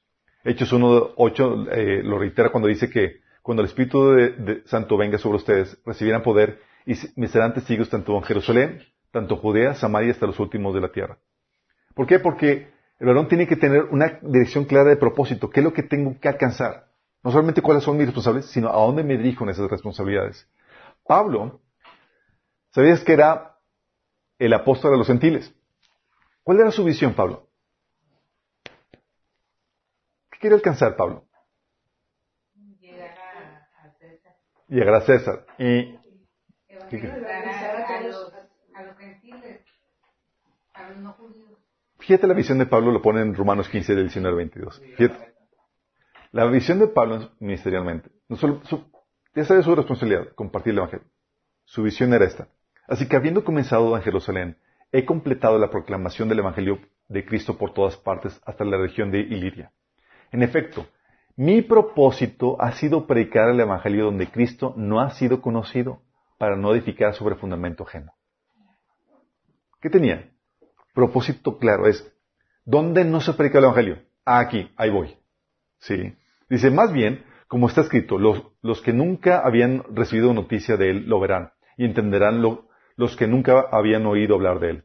Hechos 1.8 eh, lo reitera cuando dice que cuando el Espíritu de, Santo venga sobre ustedes, recibirán poder y me serán testigos tanto en Jerusalén, tanto Judea, Samaria, hasta los últimos de la tierra. ¿Por qué? Porque el varón tiene que tener una dirección clara de propósito. ¿Qué es lo que tengo que alcanzar? No solamente cuáles son mis responsables, sino a dónde me dirijo en esas responsabilidades. Pablo, ¿sabías que era el apóstol de los gentiles. ¿Cuál era su visión, Pablo? ¿Qué quiere alcanzar Pablo? Llegar a, César. Llegar a César. Y a, los, gentiles, a los no judíos. Fíjate la visión de Pablo, lo pone en Romanos 15, del 19 al 22. Fíjate. La visión de Pablo ministerialmente, no solo, ya sabe su responsabilidad, compartir el Evangelio. Su visión era esta. Así que habiendo comenzado en Jerusalén, he completado la proclamación del Evangelio de Cristo por todas partes hasta la región de Iliria. En efecto, mi propósito ha sido predicar el Evangelio donde Cristo no ha sido conocido para no edificar sobre fundamento ajeno. ¿Qué tenía? Propósito claro es, ¿dónde no se predica el Evangelio? aquí, ahí voy. Sí. Dice, más bien, como está escrito, los, los que nunca habían recibido noticia de él lo verán y entenderán lo, los que nunca habían oído hablar de él.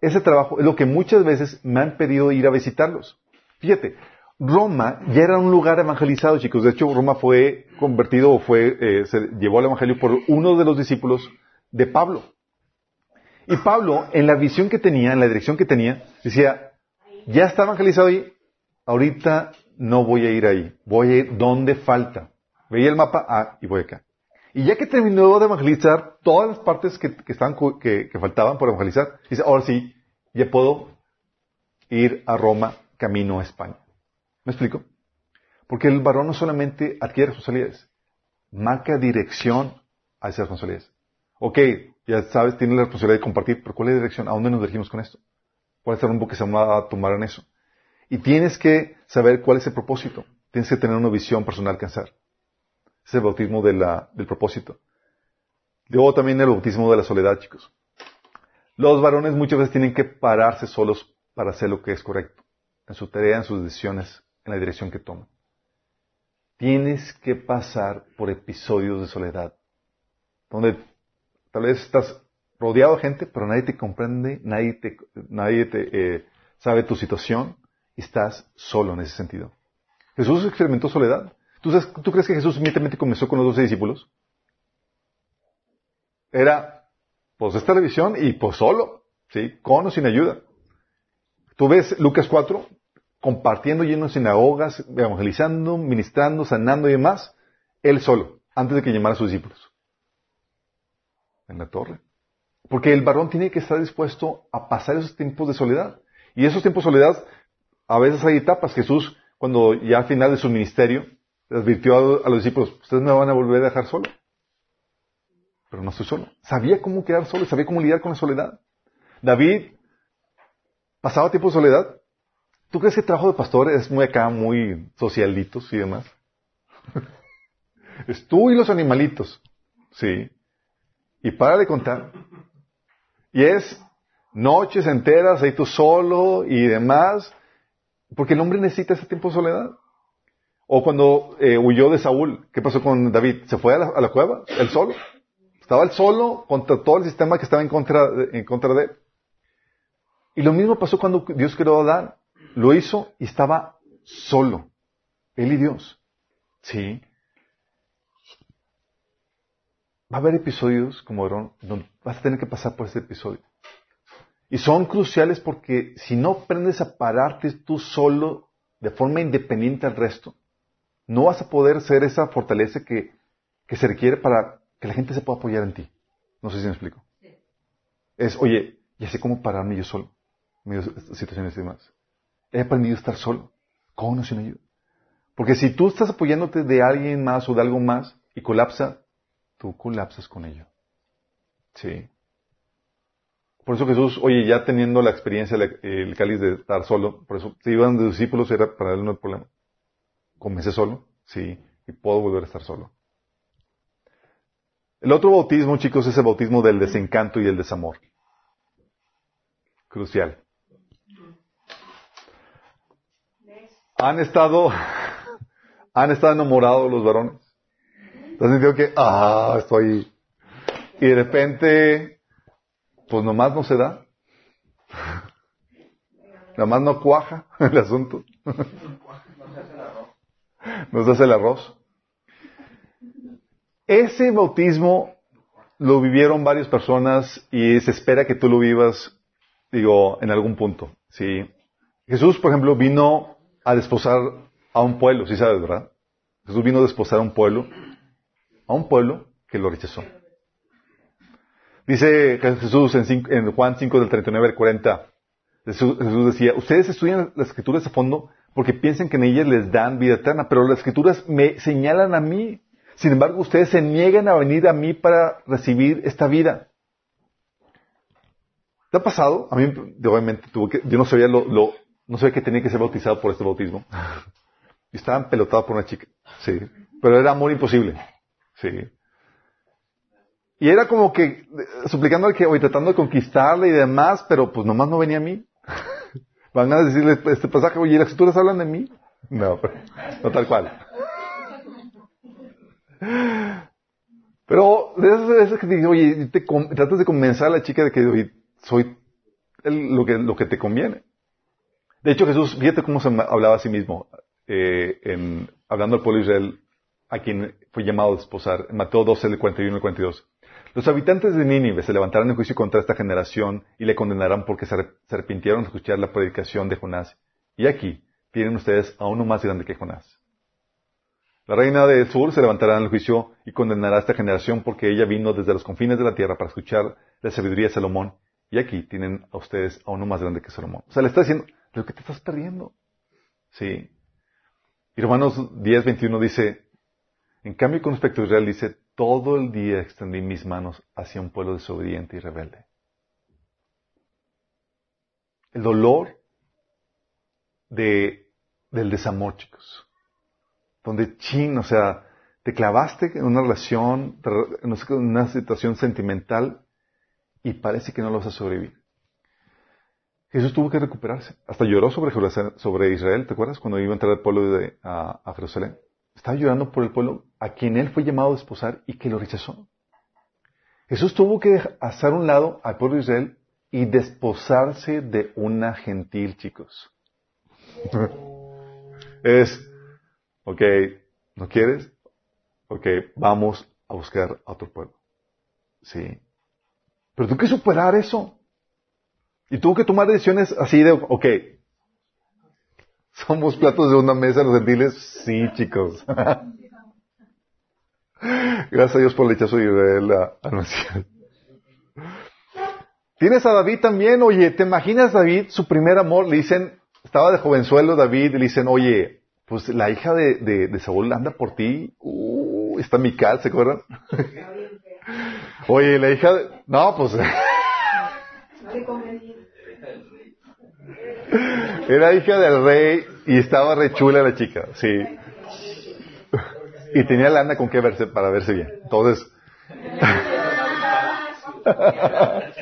Ese trabajo es lo que muchas veces me han pedido ir a visitarlos. Fíjate, Roma ya era un lugar evangelizado, chicos. De hecho, Roma fue convertido o fue, eh, se llevó al evangelio por uno de los discípulos de Pablo. Y Pablo, en la visión que tenía, en la dirección que tenía, decía, ya está evangelizado ahí, ahorita no voy a ir ahí, voy a ir donde falta. Veía el mapa, ah, y voy acá. Y ya que terminó de evangelizar todas las partes que, que, que, faltaban por evangelizar, dice, ahora sí, ya puedo ir a Roma camino a España. ¿Me explico? Porque el varón no solamente adquiere responsabilidades, marca dirección a esas responsabilidades. Ok, ya sabes, tiene la responsabilidad de compartir, pero ¿cuál es la dirección? ¿A dónde nos dirigimos con esto? ¿Cuál es el rumbo que se va a tomar en eso? Y tienes que saber cuál es el propósito. Tienes que tener una visión personal alcanzar. Es el bautismo del propósito. Luego también el bautismo de la soledad, chicos. Los varones muchas veces tienen que pararse solos para hacer lo que es correcto, en su tarea, en sus decisiones, en la dirección que toman. Tienes que pasar por episodios de soledad, donde tal vez estás rodeado de gente, pero nadie te comprende, nadie te, eh, sabe tu situación estás solo en ese sentido. Jesús experimentó soledad. ¿Tú, ¿Tú crees que Jesús inmediatamente comenzó con los doce discípulos? Era, pues, esta televisión y pues solo, ¿sí? Con o sin ayuda. Tú ves Lucas 4, compartiendo lleno de sinagogas, evangelizando, ministrando, sanando y demás, él solo, antes de que llamara a sus discípulos. En la torre. Porque el varón tiene que estar dispuesto a pasar esos tiempos de soledad. Y esos tiempos de soledad, a veces hay etapas. Jesús, cuando ya al final de su ministerio, advirtió a, los discípulos, ustedes me van a volver a dejar solo. Pero no estoy solo. Sabía cómo quedar solo, sabía cómo lidiar con la soledad. David pasaba tiempo de soledad. ¿Tú crees que el trabajo de pastor es muy acá, muy socialitos y demás? es tú y los animalitos. Sí. Y para de contar. Y es noches enteras ahí tú solo y demás, porque el hombre necesita ese tiempo de soledad. O cuando eh, huyó de Saúl, ¿qué pasó con David? ¿Se fue a la, cueva? ¿El solo? Estaba él solo contra todo el sistema que estaba en contra, de, en contra de él. Y lo mismo pasó cuando Dios creó a Adán. Lo hizo y estaba solo. Él y Dios. Sí. va a haber episodios como Aarón donde vas a tener que pasar por ese episodio. Y son cruciales porque si no aprendes a pararte tú solo de forma independiente al resto, no vas a poder ser esa fortaleza que, que se requiere para que la gente se pueda apoyar en ti. No sé si me explico. Es, oye, ya sé cómo pararme yo solo en medio de situaciones y demás. He aprendido a estar solo, con o sin ayuda. Porque si tú estás apoyándote de alguien más o de algo más y colapsa, tú colapsas con ello. Sí. Por eso Jesús, oye, ya teniendo la experiencia, el cáliz de estar solo, por eso, si iban de discípulos, era para él no hay problema. Comencé solo, sí, y puedo volver a estar solo. El otro bautismo, chicos, es el bautismo del desencanto y el desamor. Crucial. Han estado, han estado enamorados los varones. Entonces digo que, ah, estoy... Y de repente, pues nomás no se da. nomás no cuaja el asunto. no se hace el arroz. Ese bautismo lo vivieron varias personas y se espera que tú lo vivas, digo, en algún punto. ¿sí? Jesús, por ejemplo, vino a desposar a un pueblo, ¿sí sabes, verdad? Jesús vino a desposar a un pueblo a un pueblo que lo rechazó. Dice Jesús en, Juan 5 del 39 al 40, Jesús, decía, ustedes estudian las escrituras a fondo porque piensan que en ellas les dan vida eterna, pero las escrituras me señalan a mí. Sin embargo, ustedes se niegan a venir a mí para recibir esta vida. ¿Te ha pasado? A mí, obviamente, tuve que, yo no sabía lo, no sabía que tenía que ser bautizado por este bautismo. Y estaba pelotado por una chica. Sí. Pero era amor imposible. Sí. Y era como que eh, suplicando que, oye, tratando de conquistarle y demás, pero pues nomás no venía a mí. Van a decirle este pasaje, oye, ¿las escrituras hablan de mí? No, no tal cual. Pero de esas veces que te oye, te, tratas de convencer a la chica de que oye, soy lo, que, lo que te conviene. De hecho, Jesús, fíjate cómo se hablaba a sí mismo, eh, en, hablando al pueblo de Israel, a quien fue llamado a desposar. En Mateo 12, el 41 y 42. Los habitantes de Nínive se levantarán en juicio contra esta generación y le condenarán porque se arrepintieron de escuchar la predicación de Jonás. Y aquí tienen ustedes a uno más grande que Jonás. La reina del sur se levantará en el juicio y condenará a esta generación porque ella vino desde los confines de la tierra para escuchar la sabiduría de Salomón. Y aquí tienen a ustedes a uno más grande que Salomón. O sea, le está diciendo, lo que te estás perdiendo. Sí. Y Romanos 10, 21 dice, en cambio, con respecto a Israel dice, todo el día extendí mis manos hacia un pueblo desobediente y rebelde. El dolor de, del desamor, chicos. donde chin, o sea, te clavaste en una relación, en una situación sentimental y parece que no lo vas a sobrevivir. Jesús tuvo que recuperarse. Hasta lloró sobre, Israel, ¿te acuerdas? Cuando iba a entrar el pueblo de, a, Jerusalén. Estaba llorando por el pueblo a quien él fue llamado a desposar y que lo rechazó. Jesús tuvo que hacer un lado al pueblo de Israel y desposarse de una gentil, chicos. es, ok, ¿no quieres? Ok, vamos a buscar a otro pueblo. Sí. Pero tuvo que superar eso. Y tuvo que tomar decisiones así de, ok, ¿somos platos de una mesa los gentiles? Sí, chicos. Gracias a Dios por el rechazo de la Mesías. Tienes a David también, oye, ¿te imaginas David, su primer amor? Le dicen, estaba de jovenzuelo David, le dicen, oye, pues la hija de, de, Saúl anda por ti. Uh, está Mical, ¿se acuerdan? Oye, la hija de... No, pues... Era hija del rey y estaba re chula la chica, sí. Y tenía lana con qué verse para verse bien. Entonces...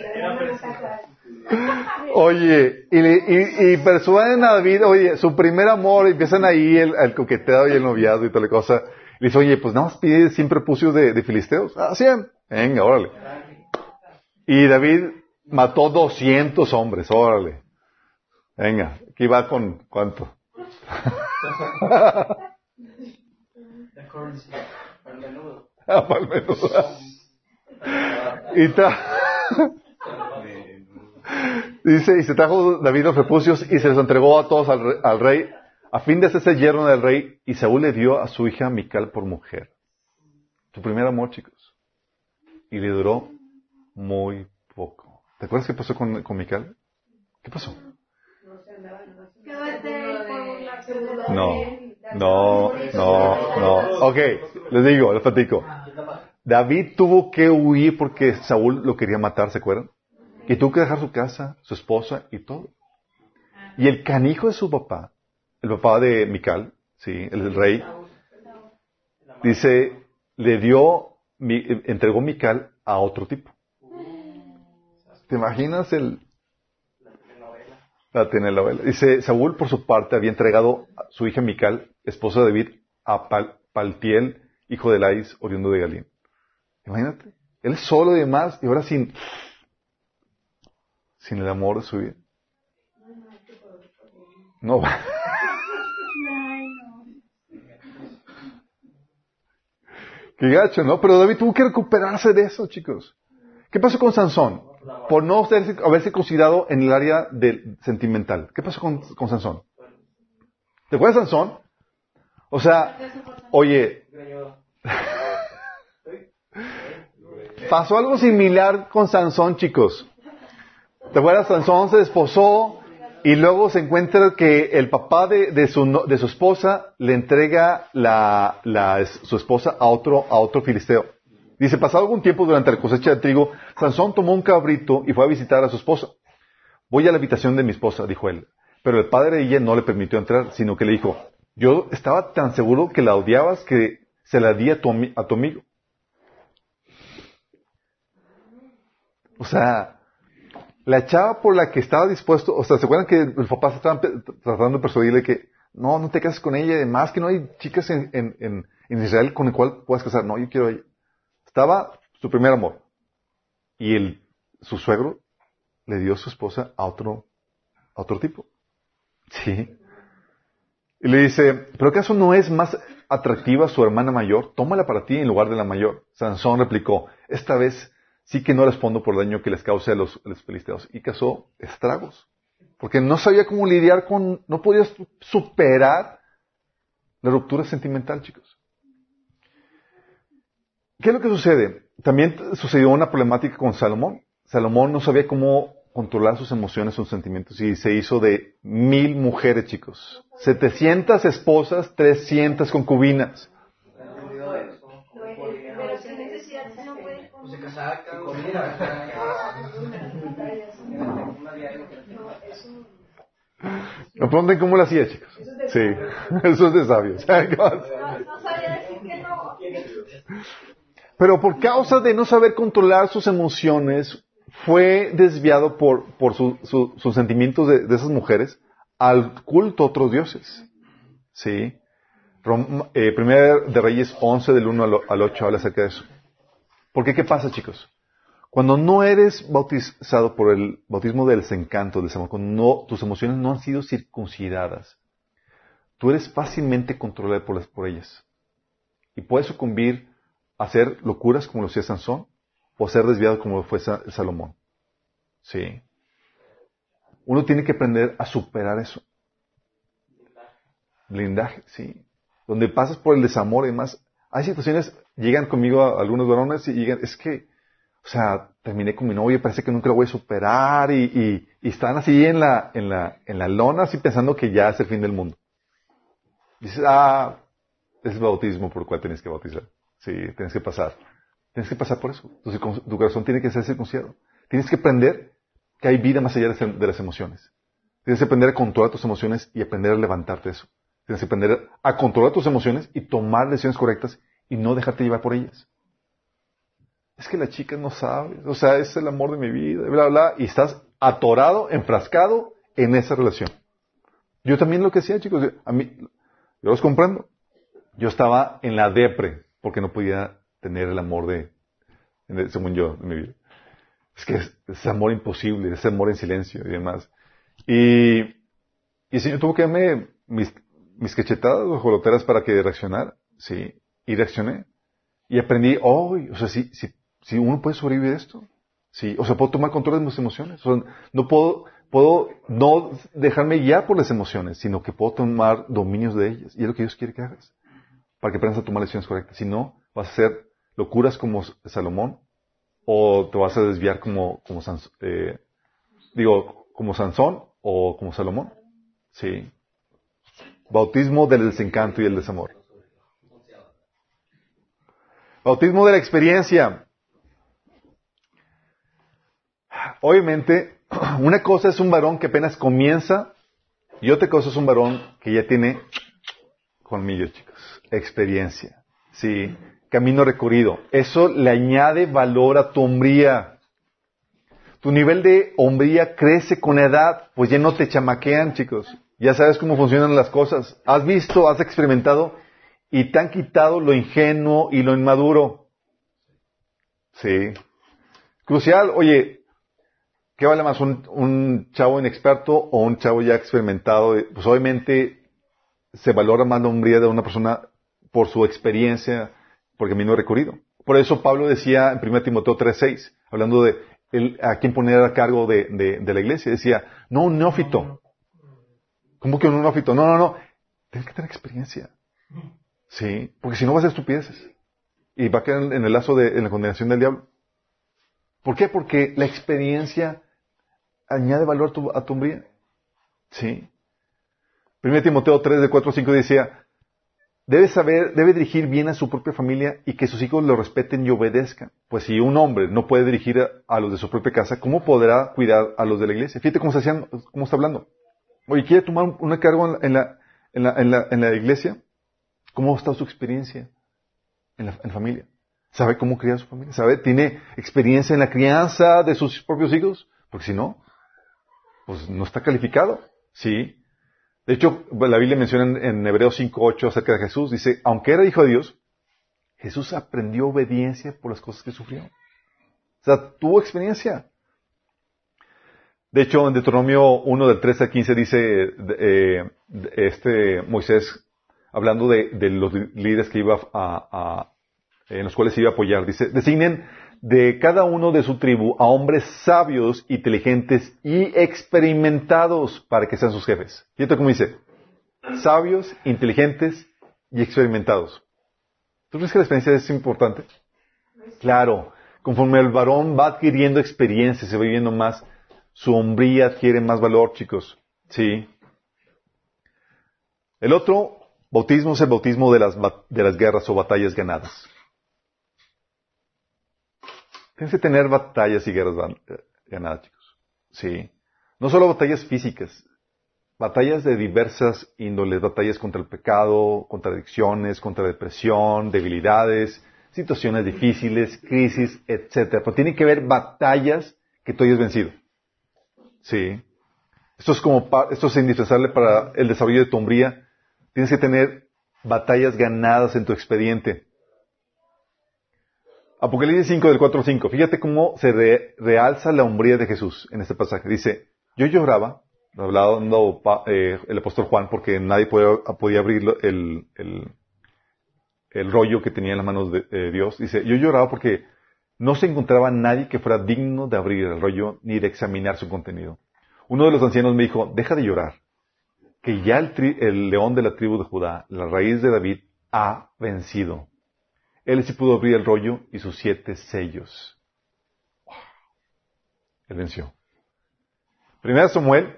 Oye, y, y, y, persuaden a David, oye, su primer amor, empiezan ahí el, el coqueteo y el noviazgo y toda la cosa. Y dice, oye, pues nada más pide siempre prepucios de, filisteos. Ah, sí, venga, órale. Y David mató 200 hombres, órale. Venga, aquí va con cuánto. Ah, y ta... Dice, y se trajo David los repucios y se los entregó a todos al, rey, a fin de hacerse yerno del rey, y Saúl le dio a su hija Mical por mujer. Su primer amor, chicos. Y le duró muy poco. ¿Te acuerdas qué pasó con, con Mical? ¿Qué pasó? No, no, no, no. Ok, les digo, les platico. David tuvo que huir porque Saúl lo quería matar, ¿se acuerdan? Y tuvo que dejar su casa, su esposa y todo. Y el canijo de su papá, el papá de Mical, sí, el, rey, dice, le dio, entregó Mical a otro tipo. ¿Te imaginas el, la telenovela? Dice, Saúl por su parte había entregado a su hija Mical, esposa de David, a Paltiel, hijo de Lais, oriundo de Galín. Imagínate, él solo y demás, y ahora sin, sin el amor de su vida. No. Qué gacho, ¿no? Pero David tuvo que recuperarse de eso, chicos. ¿Qué pasó con Sansón? Por no haberse considerado en el área del sentimental. ¿Qué pasó con, Sansón? ¿Te acuerdas Sansón? O sea, oye, pasó algo similar con Sansón, chicos. ¿Te acuerdas? Sansón se desposó y luego se encuentra que el papá de, su, de su, esposa le entrega la, la, su esposa a otro, a otro filisteo. Dice, pasado algún tiempo durante la cosecha de trigo, Sansón tomó un cabrito y fue a visitar a su esposa. Voy a la habitación de mi esposa, dijo él. Pero el padre de ella no le permitió entrar, sino que le dijo, yo estaba tan seguro que la odiabas que se la di a tu, a tu amigo. O sea, la chava por la que estaba dispuesto, o sea, ¿se acuerdan que el papá estaban tratando de persuadirle que no, no te cases con ella, además que no hay chicas en, en, en, Israel con el cual puedas casar? No, yo quiero a ella. Estaba su primer amor. Y el, su suegro le dio su esposa a otro, a otro tipo. Sí. Y le dice, ¿pero acaso no es más atractiva su hermana mayor? Tómala para ti en lugar de la mayor. Sansón replicó, esta vez sí que no respondo por daño que les cause a los, filisteos. Y causó estragos. Porque no sabía cómo lidiar con, no podía superar la ruptura sentimental, chicos. ¿Qué es lo que sucede? También sucedió una problemática con Salomón. Salomón no sabía cómo controlar sus emociones, sus sentimientos, y se hizo de mil mujeres, chicos. Setecientas esposas, trescientas concubinas. No pregunten cómo lo hacía, chicos. Sí, eso es de sabios. Pero por causa de no saber controlar sus emociones, fue desviado por, por su- su- sus sentimientos de, esas mujeres al culto a otros dioses. ¿Sí? Rom- eh, Primera de Reyes 11 del 1 al, al 8 habla acerca de eso. ¿Por qué? ¿Qué pasa, chicos? Cuando no eres bautizado por el bautismo del desencanto, del cuando no- tus emociones no han sido circuncidadas, tú eres fácilmente controlado por, por ellas. Y puedes sucumbir a hacer locuras como lo hacía Sansón o ser desviado como fue Sa- Salomón. Sí. Uno tiene que aprender a superar eso. Blindaje, sí. Donde pasas por el desamor y demás. Hay situaciones, llegan conmigo a- algunos varones y llegan, es que, o sea, terminé con mi novia, parece que nunca lo voy a superar y, y- y están así en la, en la, en la lona, así pensando que ya es el fin del mundo. Dices, ah, es bautismo por el cual tienes que bautizar. Sí, tienes que pasar. Tienes que pasar por eso. Tu, tu corazón tiene que ser circuncidado. Tienes que aprender que hay vida más allá de, de las emociones. Tienes que aprender a controlar tus emociones y aprender a levantarte de eso. Tienes que aprender a controlar tus emociones y tomar decisiones correctas y no dejarte llevar por ellas. Es que la chica no sabe, o sea, es el amor de mi vida, bla, bla, y estás atorado, enfrascado en esa relación. Yo también lo que hacía, chicos, a mí, yo los comprendo. Yo estaba en la depre porque no podía tener el amor de, según yo, de mi vida. Es que es, es amor imposible, es amor en silencio y demás. Y, y el Señor tuvo que darme mis, mis cachetadas o joloteras para que reaccionara. Sí, y reaccioné. Y aprendí, oh, o sea, si, si, si uno puede sobrevivir a esto. Sí, o sea, puedo tomar control de mis emociones. O sea, no puedo, puedo no dejarme guiar por las emociones, sino que puedo tomar dominios de ellas. Y es lo que Dios quiere que hagas. Para que aprendas a tomar decisiones correctas. Si no, vas a hacer locuras como Salomón, o te vas a desviar como, eh, digo, como Sansón o como Salomón. Sí. Bautismo del desencanto y el desamor. Bautismo de la experiencia. Obviamente, una cosa es un varón que apenas comienza y otra cosa es un varón que ya tiene colmillos, chicos. Experiencia. Sí. Camino recorrido. Eso le añade valor a tu hombría. Tu nivel de hombría crece con la edad, pues ya no te chamaquean, chicos. Ya sabes cómo funcionan las cosas. Has visto, has experimentado y te han quitado lo ingenuo y lo inmaduro. Sí. Crucial, oye, ¿qué vale más? ¿Un, un chavo inexperto o un chavo ya experimentado? Pues obviamente se valora más la hombría de una persona por su experiencia, por camino recorrido. Por eso Pablo decía en 1 Timoteo 3.6, hablando de a quién poner a cargo de, la iglesia, decía, no un neófito. ¿Cómo que un neófito? No, no, no. Tienes que tener experiencia. Sí, porque si no vas a estupideces. Y va a quedar en el lazo de en la condenación del diablo. ¿Por qué? Porque la experiencia añade valor a tu, a tu hombría. Sí. 1 Timoteo 3, de 4 a 5 decía, debe saber, debe dirigir bien a su propia familia y que sus hijos lo respeten y obedezcan. Pues si un hombre no puede dirigir a, los de su propia casa, ¿cómo podrá cuidar a los de la iglesia? Fíjate cómo, se hacían, cómo está hablando. Oye, ¿quiere tomar un, una cargo en la, en, la, en, la, en la iglesia? ¿Cómo está su experiencia en la, en familia? ¿Sabe cómo criar a su familia? ¿Sabe? ¿Tiene experiencia en la crianza de sus propios hijos? Porque si no, pues no está calificado. Sí. De hecho, la Biblia menciona en, en Hebreos 5.8 acerca de Jesús. Dice, aunque era hijo de Dios, Jesús aprendió obediencia por las cosas que sufrió. O sea, tuvo experiencia. De hecho, en Deuteronomio 1 del 13 al 15 dice eh, este Moisés, hablando de, los líderes que iba a, a, en los cuales iba a apoyar, dice, designen de cada uno de su tribu a hombres sabios, inteligentes y experimentados para que sean sus jefes. Fíjate cómo dice, sabios, inteligentes y experimentados. ¿Tú crees que la experiencia es importante? Claro, conforme el varón va adquiriendo experiencia, se va viviendo más, su hombría adquiere más valor, chicos. Sí. El otro bautismo es el bautismo de las, de las guerras o batallas ganadas. Tienes que tener batallas y guerras ganadas, chicos. Sí. No solo batallas físicas, batallas de diversas índoles, batallas contra el pecado, contra adicciones, contra depresión, debilidades, situaciones difíciles, crisis, etc. Pero tiene que haber batallas que tú hayas vencido. Sí. Esto es como, esto es indispensable para el desarrollo de tu hombría. Tienes que tener batallas ganadas en tu expediente. Apocalipsis 5 del 4 al 5. Fíjate cómo se realza la hombría de Jesús en este pasaje. Dice, yo lloraba, hablando eh, el apóstol Juan, porque nadie podía, abrir el, rollo que tenía en las manos de Dios. Dice, yo lloraba porque no se encontraba nadie que fuera digno de abrir el rollo ni de examinar su contenido. Uno de los ancianos me dijo, deja de llorar, que ya el león de la tribu de Judá, la raíz de David, ha vencido él sí pudo abrir el rollo y sus siete sellos. Él venció. Primera Samuel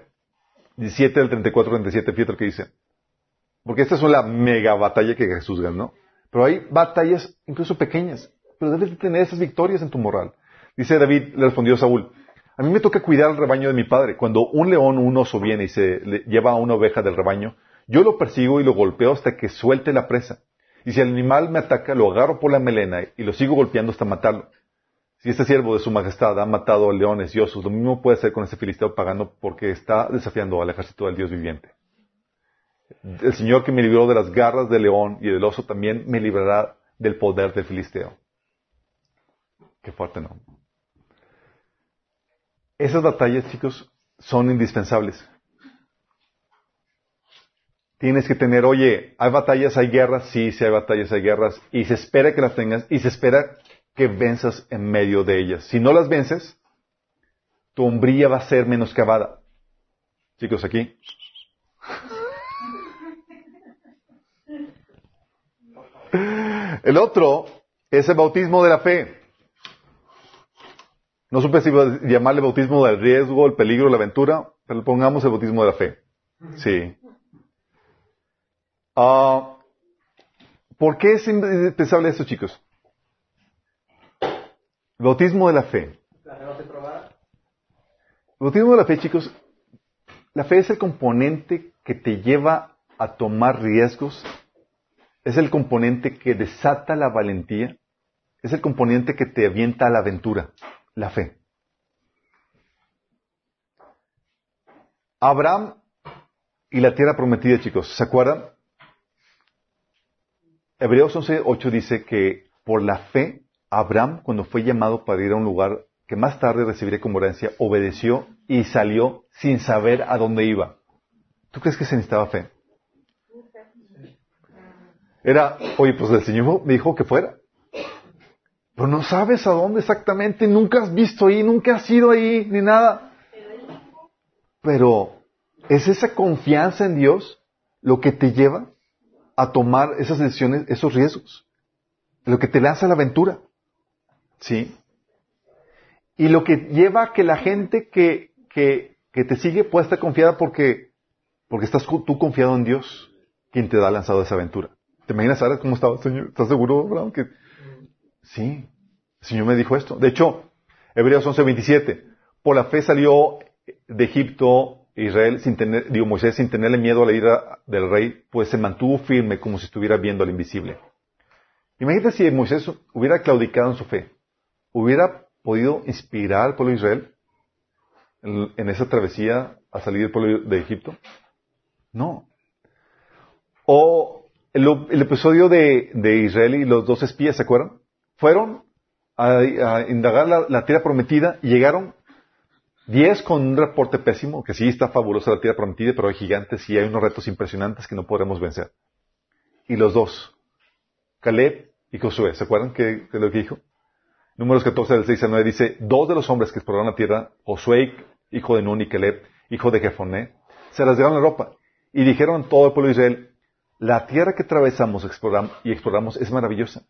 17 del 34 37, fíjate lo que dice. Porque esta es la mega batalla que Jesús ganó. Pero hay batallas incluso pequeñas. Pero debes tener esas victorias en tu moral. Dice David, le respondió Saúl, a mí me toca cuidar el rebaño de mi padre. Cuando un león un oso viene y se lleva a una oveja del rebaño, yo lo persigo y lo golpeo hasta que suelte la presa. Y si el animal me ataca, lo agarro por la melena y lo sigo golpeando hasta matarlo. Si este siervo de su majestad ha matado a leones y osos, lo mismo puede hacer con ese filisteo pagano porque está desafiando al ejército del Dios viviente. El Señor que me libró de las garras del león y del oso también me librará del poder del filisteo. Qué fuerte, ¿no? Esas batallas, chicos, son indispensables. Tienes que tener, oye, hay batallas, hay guerras, sí, sí hay batallas, hay guerras, y se espera que las tengas, y se espera que venzas en medio de ellas. Si no las vences, tu hombría va a ser menoscabada. Chicos, aquí. El otro es el bautismo de la fe. No supe si llamarle bautismo del riesgo, el peligro, la aventura, pero pongamos el bautismo de la fe. Sí. Uh, ¿Por qué es indispensable esto, chicos? bautismo de la fe. ¿La fe bautismo de la fe, chicos, la fe es el componente que te lleva a tomar riesgos, es el componente que desata la valentía, es el componente que te avienta a la aventura, la fe. Abraham y la tierra prometida, chicos, ¿se acuerdan? Hebreos 11.8 dice que por la fe, Abraham, cuando fue llamado para ir a un lugar que más tarde recibiría como herencia, obedeció y salió sin saber a dónde iba. ¿Tú crees que se necesitaba fe? Era, oye, pues el Señor me dijo que fuera. Pero no sabes a dónde exactamente, nunca has visto ahí, nunca has ido ahí, ni nada. Pero, ¿es esa confianza en Dios lo que te lleva a tomar esas decisiones, esos riesgos. Lo que te lanza a la aventura. ¿Sí? Y lo que lleva a que la gente que, que, que te sigue pueda estar confiada porque, porque estás tú confiado en Dios, quien te da lanzado esa aventura. ¿Te imaginas ahora cómo estaba Señor? ¿Estás seguro, Abraham? Que... Sí, el Señor me dijo esto. De hecho, Hebreos 11:27, por la fe salió de Egipto Israel, sin tener, digo, Moisés, sin tenerle miedo a la ira del rey, pues se mantuvo firme como si estuviera viendo al invisible. Imagínate si Moisés hubiera claudicado en su fe. ¿Hubiera podido inspirar al pueblo de Israel en, esa travesía a salir del pueblo de Egipto? No. O el, episodio de, Israel y los dos espías, ¿se acuerdan? Fueron a, indagar la, la tierra prometida y llegaron Diez con un reporte pésimo, que sí está fabulosa la tierra prometida, pero hay gigantes y hay unos retos impresionantes que no podremos vencer. Y los dos, Caleb y Josué, ¿se acuerdan que, lo que dijo? Números 14 del 6 al 9 dice, dos de los hombres que exploraron la tierra, Josué, hijo de Nun y Caleb, hijo de Jefoné, se rasgaron la ropa y dijeron a todo el pueblo de Israel, la tierra que atravesamos y exploramos es maravillosa.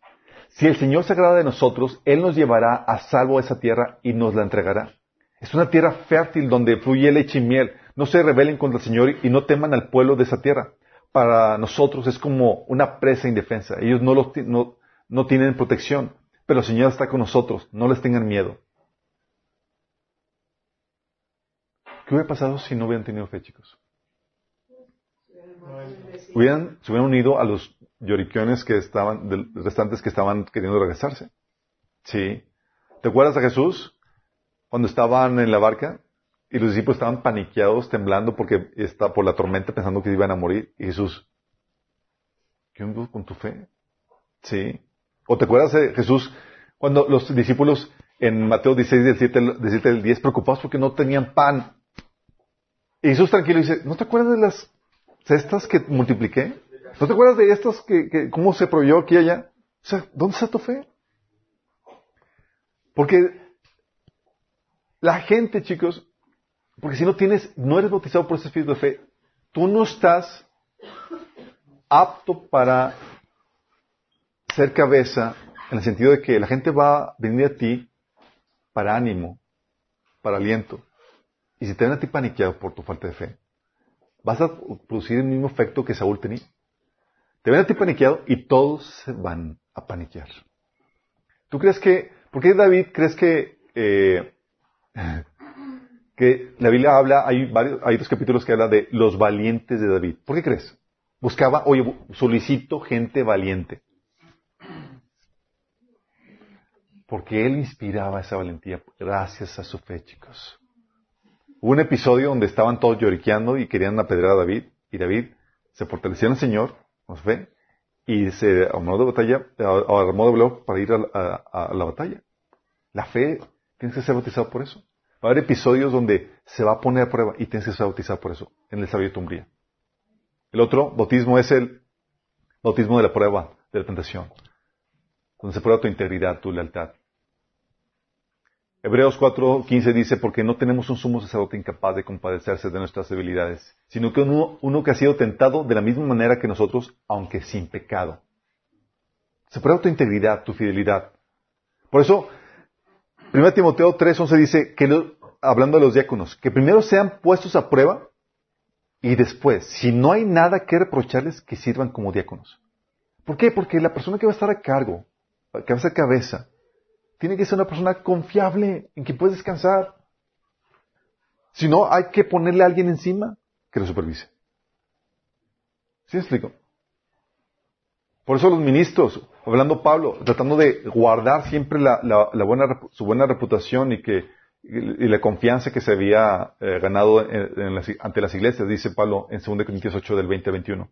Si el Señor se agrada de nosotros, Él nos llevará a salvo a esa tierra y nos la entregará. Es una tierra fértil donde fluye leche y miel. No se rebelen contra el Señor y no teman al pueblo de esa tierra. Para nosotros es como una presa indefensa. Ellos no, no tienen protección, pero el Señor está con nosotros. No les tengan miedo. ¿Qué hubiera pasado si no hubieran tenido fe, chicos? hubieran, se hubieran unido a los lloriquiones que estaban, del- restantes que estaban queriendo regresarse. Sí. ¿Te acuerdas de Jesús? Cuando estaban en la barca y los discípulos estaban paniqueados, temblando porque está por la tormenta pensando que iban a morir. Y Jesús, ¿qué onda con tu fe? Sí. ¿O te acuerdas de Jesús cuando los discípulos en Mateo 16, 17, 17 del 10 preocupados porque no tenían pan? Y Jesús tranquilo dice, ¿no te acuerdas de las cestas que multipliqué? ¿No te acuerdas de estas que, que cómo se proveyó aquí y allá? O sea, ¿dónde está tu fe? Porque la gente, chicos, porque si no tienes, no eres bautizado por ese espíritu de fe, tú no estás apto para ser cabeza en el sentido de que la gente va a venir a ti para ánimo, para aliento. Y si te ven a ti paniqueado por tu falta de fe, vas a producir el mismo efecto que Saúl tenía. Te ven a ti paniqueado y todos se van a paniquear. ¿Tú crees que, por qué David crees que, eh, que la Biblia habla, hay varios, hay dos capítulos que habla de los valientes de David? ¿Por qué crees? Buscaba, oye, solicito gente valiente. Porque él inspiraba esa valentía gracias a su fe, chicos. Hubo un episodio donde estaban todos lloriqueando y querían apedrear a David, y David se fortaleció en el Señor, su fe, y se armó de batalla, armó de para ir a la batalla. La fe, tienes que ser bautizado por eso. Va a haber episodios donde se va a poner a prueba y tienes que ser bautizado por eso, en el sabio de tu umbría. El otro bautismo es el bautismo de la prueba, de la tentación, donde se prueba tu integridad, tu lealtad. Hebreos 4:15 dice, porque no tenemos un sumo sacerdote incapaz de compadecerse de nuestras debilidades, sino que uno que ha sido tentado de la misma manera que nosotros, aunque sin pecado. Se prueba tu integridad, tu fidelidad. Por eso, 1 Timoteo 3:11 dice, que hablando de los diáconos, que primero sean puestos a prueba y después, si no hay nada que reprocharles, que sirvan como diáconos. ¿Por qué? Porque la persona que va a estar a cargo, que va a ser cabeza, tiene que ser una persona confiable, en quien puedes descansar. Si no, hay que ponerle a alguien encima que lo supervise. ¿Sí me explico? Por eso los ministros, hablando Pablo, tratando de guardar siempre la, la- la buena, su buena reputación y que y, la confianza que se había eh, ganado en- en las- ante las iglesias, dice Pablo en 2 Corintios 8 del 20 al 21.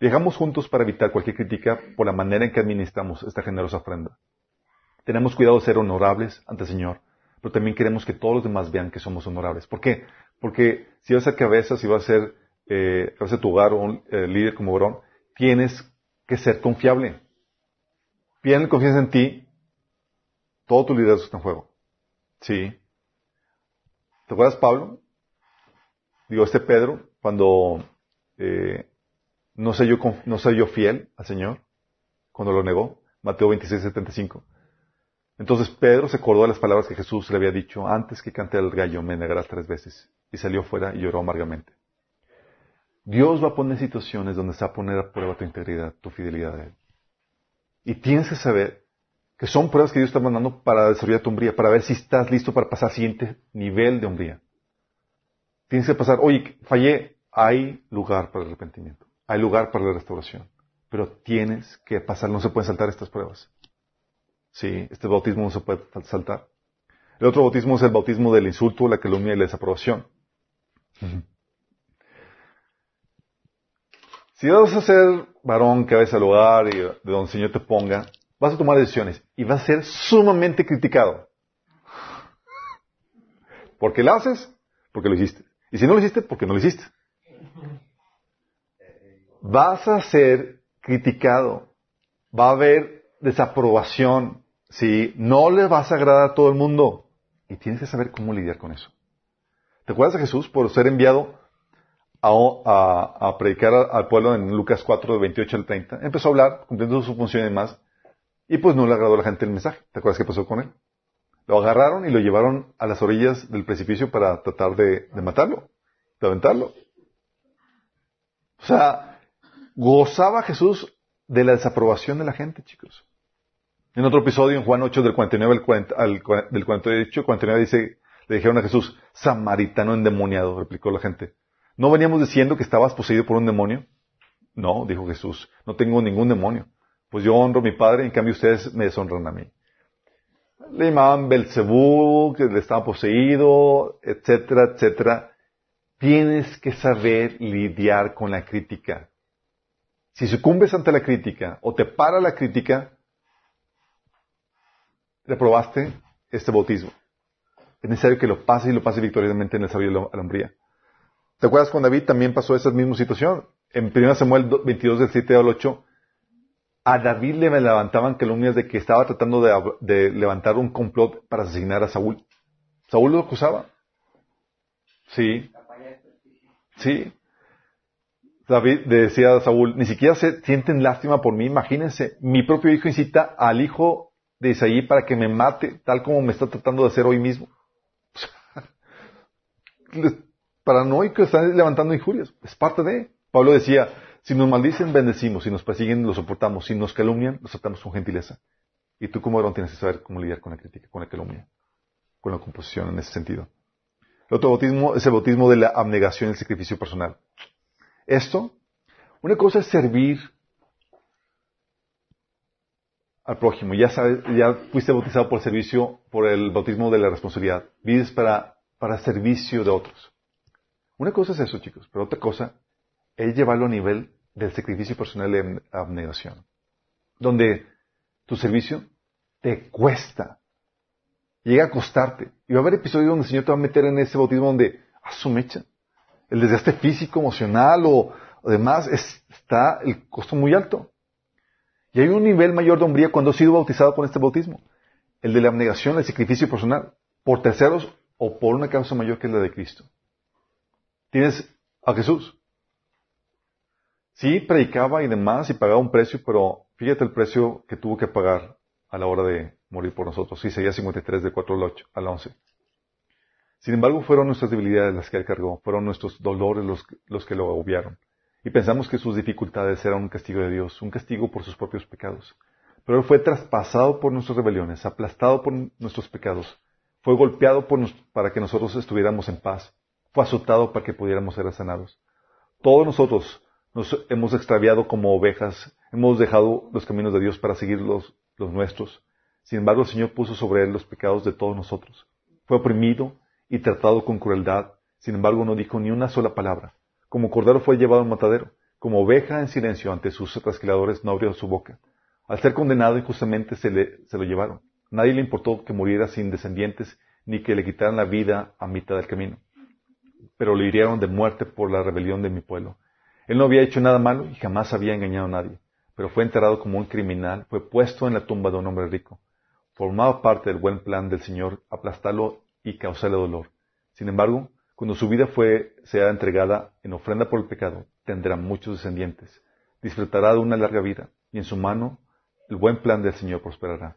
Viajamos juntos para evitar cualquier crítica por la manera en que administramos esta generosa ofrenda. Tenemos cuidado de ser honorables ante el Señor, pero también queremos que todos los demás vean que somos honorables. ¿Por qué? Porque si vas a ser cabeza, si vas a ser eh, tu hogar o un eh, líder como varón, tienes que ser confiable. Piden confianza en ti, todo tu liderazgo está en juego. Sí. ¿Te acuerdas, Pablo? Digo, este Pedro, cuando eh, no yo, sé yo fiel al Señor, cuando lo negó, Mateo 26, 75. Entonces Pedro se acordó de las palabras que Jesús le había dicho, antes que cante el gallo me negarás tres veces. Y salió fuera y lloró amargamente. Dios va a poner situaciones donde se va a poner a prueba tu integridad, tu fidelidad a Él. Y tienes que saber que son pruebas que Dios está mandando para desarrollar tu hombría, para ver si estás listo para pasar al siguiente nivel de hombría. Tienes que pasar, oye, fallé, hay lugar para el arrepentimiento, hay lugar para la restauración, pero tienes que pasar, no se pueden saltar estas pruebas. Sí, este bautismo no se puede saltar. El otro bautismo es el bautismo del insulto, la calumnia y la desaprobación. Si vas a ser varón que vayas al hogar y de donde el Señor te ponga, vas a tomar decisiones y vas a ser sumamente criticado. Porque lo haces, porque lo hiciste. Y si no lo hiciste, porque no lo hiciste. Vas a ser criticado. Va a haber desaprobación. ¿sí? No le vas a agradar a todo el mundo. Y tienes que saber cómo lidiar con eso. ¿Te acuerdas de Jesús por ser enviado a, predicar al pueblo en Lucas 4, de 28 al 30? Empezó a hablar, cumpliendo su función y demás. Y pues no le agradó a la gente el mensaje. ¿Te acuerdas qué pasó con él? Lo agarraron y lo llevaron a las orillas del precipicio para tratar de, matarlo, de aventarlo. O sea, gozaba Jesús de la desaprobación de la gente, chicos. En otro episodio, en Juan 8, del 49 al 40, al del 48 al 49, dice, le dijeron a Jesús, samaritano endemoniado, replicó la gente. ¿No veníamos diciendo que estabas poseído por un demonio? No, dijo Jesús, no tengo ningún demonio. Pues yo honro a mi Padre, en cambio ustedes me deshonran a mí. Le llamaban Belcebú, que le estaba poseído, etcétera, etcétera. Tienes que saber lidiar con la crítica. Si sucumbes ante la crítica o te para la crítica, reprobaste este bautismo. Es necesario que lo pases y lo pases victoriosamente en el desarrollo de la hombría. ¿Te acuerdas con David también pasó esa misma situación? En 1 Samuel 22, del 7 al 8, a David le levantaban calumnias de que estaba tratando de, levantar un complot para asesinar a Saúl. Saúl lo acusaba. Sí. Sí. David decía a Saúl, ni siquiera se sienten lástima por mí. Imagínense, mi propio hijo incita al hijo de Isaí para que me mate, tal como me está tratando de hacer hoy mismo. Paranoico, están levantando injurias. Es parte de. Pablo decía, si nos maldicen, bendecimos. Si nos persiguen, lo soportamos. Si nos calumnian, los tratamos con gentileza. Y tú como varón tienes que saber cómo lidiar con la crítica, con la calumnia, con la composición en ese sentido. El otro bautismo es el bautismo de la abnegación y el sacrificio personal. Esto, una cosa es servir al prójimo. Ya sabes, ya fuiste bautizado por el servicio, por el bautismo de la responsabilidad. Vives para, para servicio de otros. Una cosa es eso, chicos, pero otra cosa es llevarlo a nivel del sacrificio personal de abnegación. Donde tu servicio te cuesta. Llega a costarte. Y va a haber episodios donde el Señor te va a meter en ese bautismo donde, a su mecha. El desgaste físico, emocional o, o demás, está el costo muy alto. Y hay un nivel mayor de hombría cuando has sido bautizado con este bautismo. El de la abnegación, el sacrificio personal, por terceros o por una causa mayor que la de Cristo. Tienes a Jesús. Sí, predicaba y demás y pagaba un precio, pero fíjate el precio que tuvo que pagar a la hora de morir por nosotros. Sería 53 de 4 al 8, al 11. Sin embargo, fueron nuestras debilidades las que él cargó, fueron nuestros dolores los, los que lo agobiaron. Y pensamos que sus dificultades eran un castigo de Dios, un castigo por sus propios pecados. Pero Él fue traspasado por nuestras rebeliones, aplastado por nuestros pecados, fue golpeado para que nosotros estuviéramos en paz, fue azotado para que pudiéramos ser sanados. Todos nosotros nos hemos extraviado como ovejas, hemos dejado los caminos de Dios para seguir los, los nuestros. Sin embargo, el Señor puso sobre Él los pecados de todos nosotros. Fue oprimido y tratado con crueldad. Sin embargo, no dijo ni una sola palabra. Como cordero fue llevado al matadero, como oveja en silencio ante sus trasquiladores no abrió su boca. Al ser condenado injustamente se, le, se lo llevaron. Nadie le importó que muriera sin descendientes, ni que le quitaran la vida a mitad del camino. Pero le hirieron de muerte por la rebelión de mi pueblo. Él no había hecho nada malo y jamás había engañado a nadie, pero fue enterrado como un criminal, fue puesto en la tumba de un hombre rico. Formaba parte del buen plan del Señor aplastarlo y causarle dolor. Sin embargo, cuando su vida fue, sea entregada en ofrenda por el pecado, tendrá muchos descendientes, disfrutará de una larga vida, y en su mano el buen plan del Señor prosperará.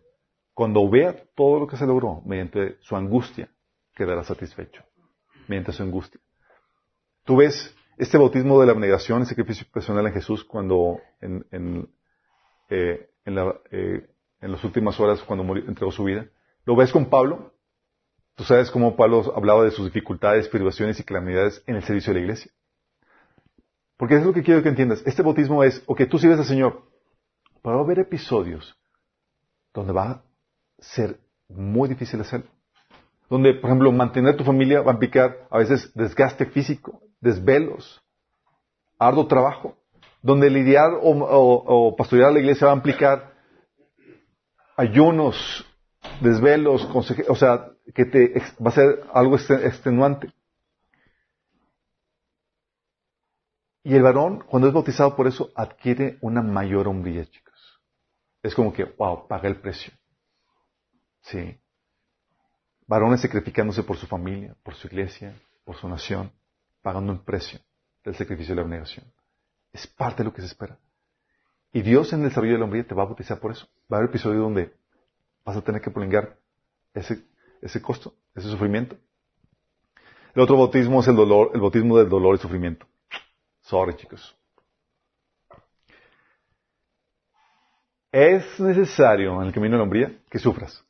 Cuando vea todo lo que se logró, mediante su angustia, quedará satisfecho. Mediante su angustia. Tú ves este bautismo de la abnegación, el sacrificio personal en Jesús, cuando en, en, eh, eh, en las últimas horas, cuando entregó su vida. Lo ves con Pablo, Tú sabes cómo Pablo hablaba de sus dificultades, privaciones y calamidades en el servicio de la iglesia. Porque es lo que quiero que entiendas. Este bautismo es, o que tú sirves al Señor, pero va a haber episodios donde va a ser muy difícil hacerlo. Donde, por ejemplo, mantener tu familia va a implicar a veces desgaste físico, desvelos, arduo trabajo. Donde lidiar o, o pastorear la iglesia va a implicar ayunos, desvelos, o sea, que te va a ser algo extenuante. Y el varón, cuando es bautizado por eso, adquiere una mayor hombría, chicos. Es como que, wow, paga el precio. Sí. Varones sacrificándose por su familia, por su iglesia, por su nación, pagando un precio del sacrificio de la abnegación. Es parte de lo que se espera. Y Dios en el desarrollo de la hombría te va a bautizar por eso. Va a haber episodios donde vas a tener que prolongar ese, ese costo, ese sufrimiento. El otro bautismo es el dolor, el bautismo del dolor y sufrimiento. Sorry, chicos. Es necesario en el camino de la hombría que sufras.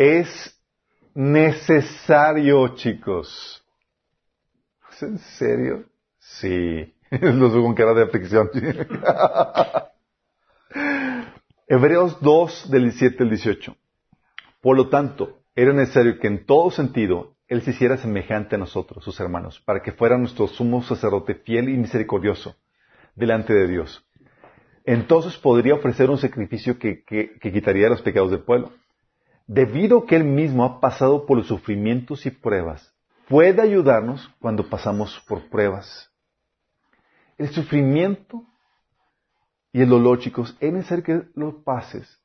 Es necesario, chicos. ¿Es en serio? Sí. Los con cara de aflicción. Hebreos 2, del 17 al 18. Por lo tanto, era necesario que en todo sentido Él se hiciera semejante a nosotros, sus hermanos, para que fuera nuestro sumo sacerdote fiel y misericordioso delante de Dios. Entonces podría ofrecer un sacrificio que, que quitaría los pecados del pueblo. Debido a que Él mismo ha pasado por los sufrimientos y pruebas, puede ayudarnos cuando pasamos por pruebas. El sufrimiento y el dolor, chicos, es necesario que lo pases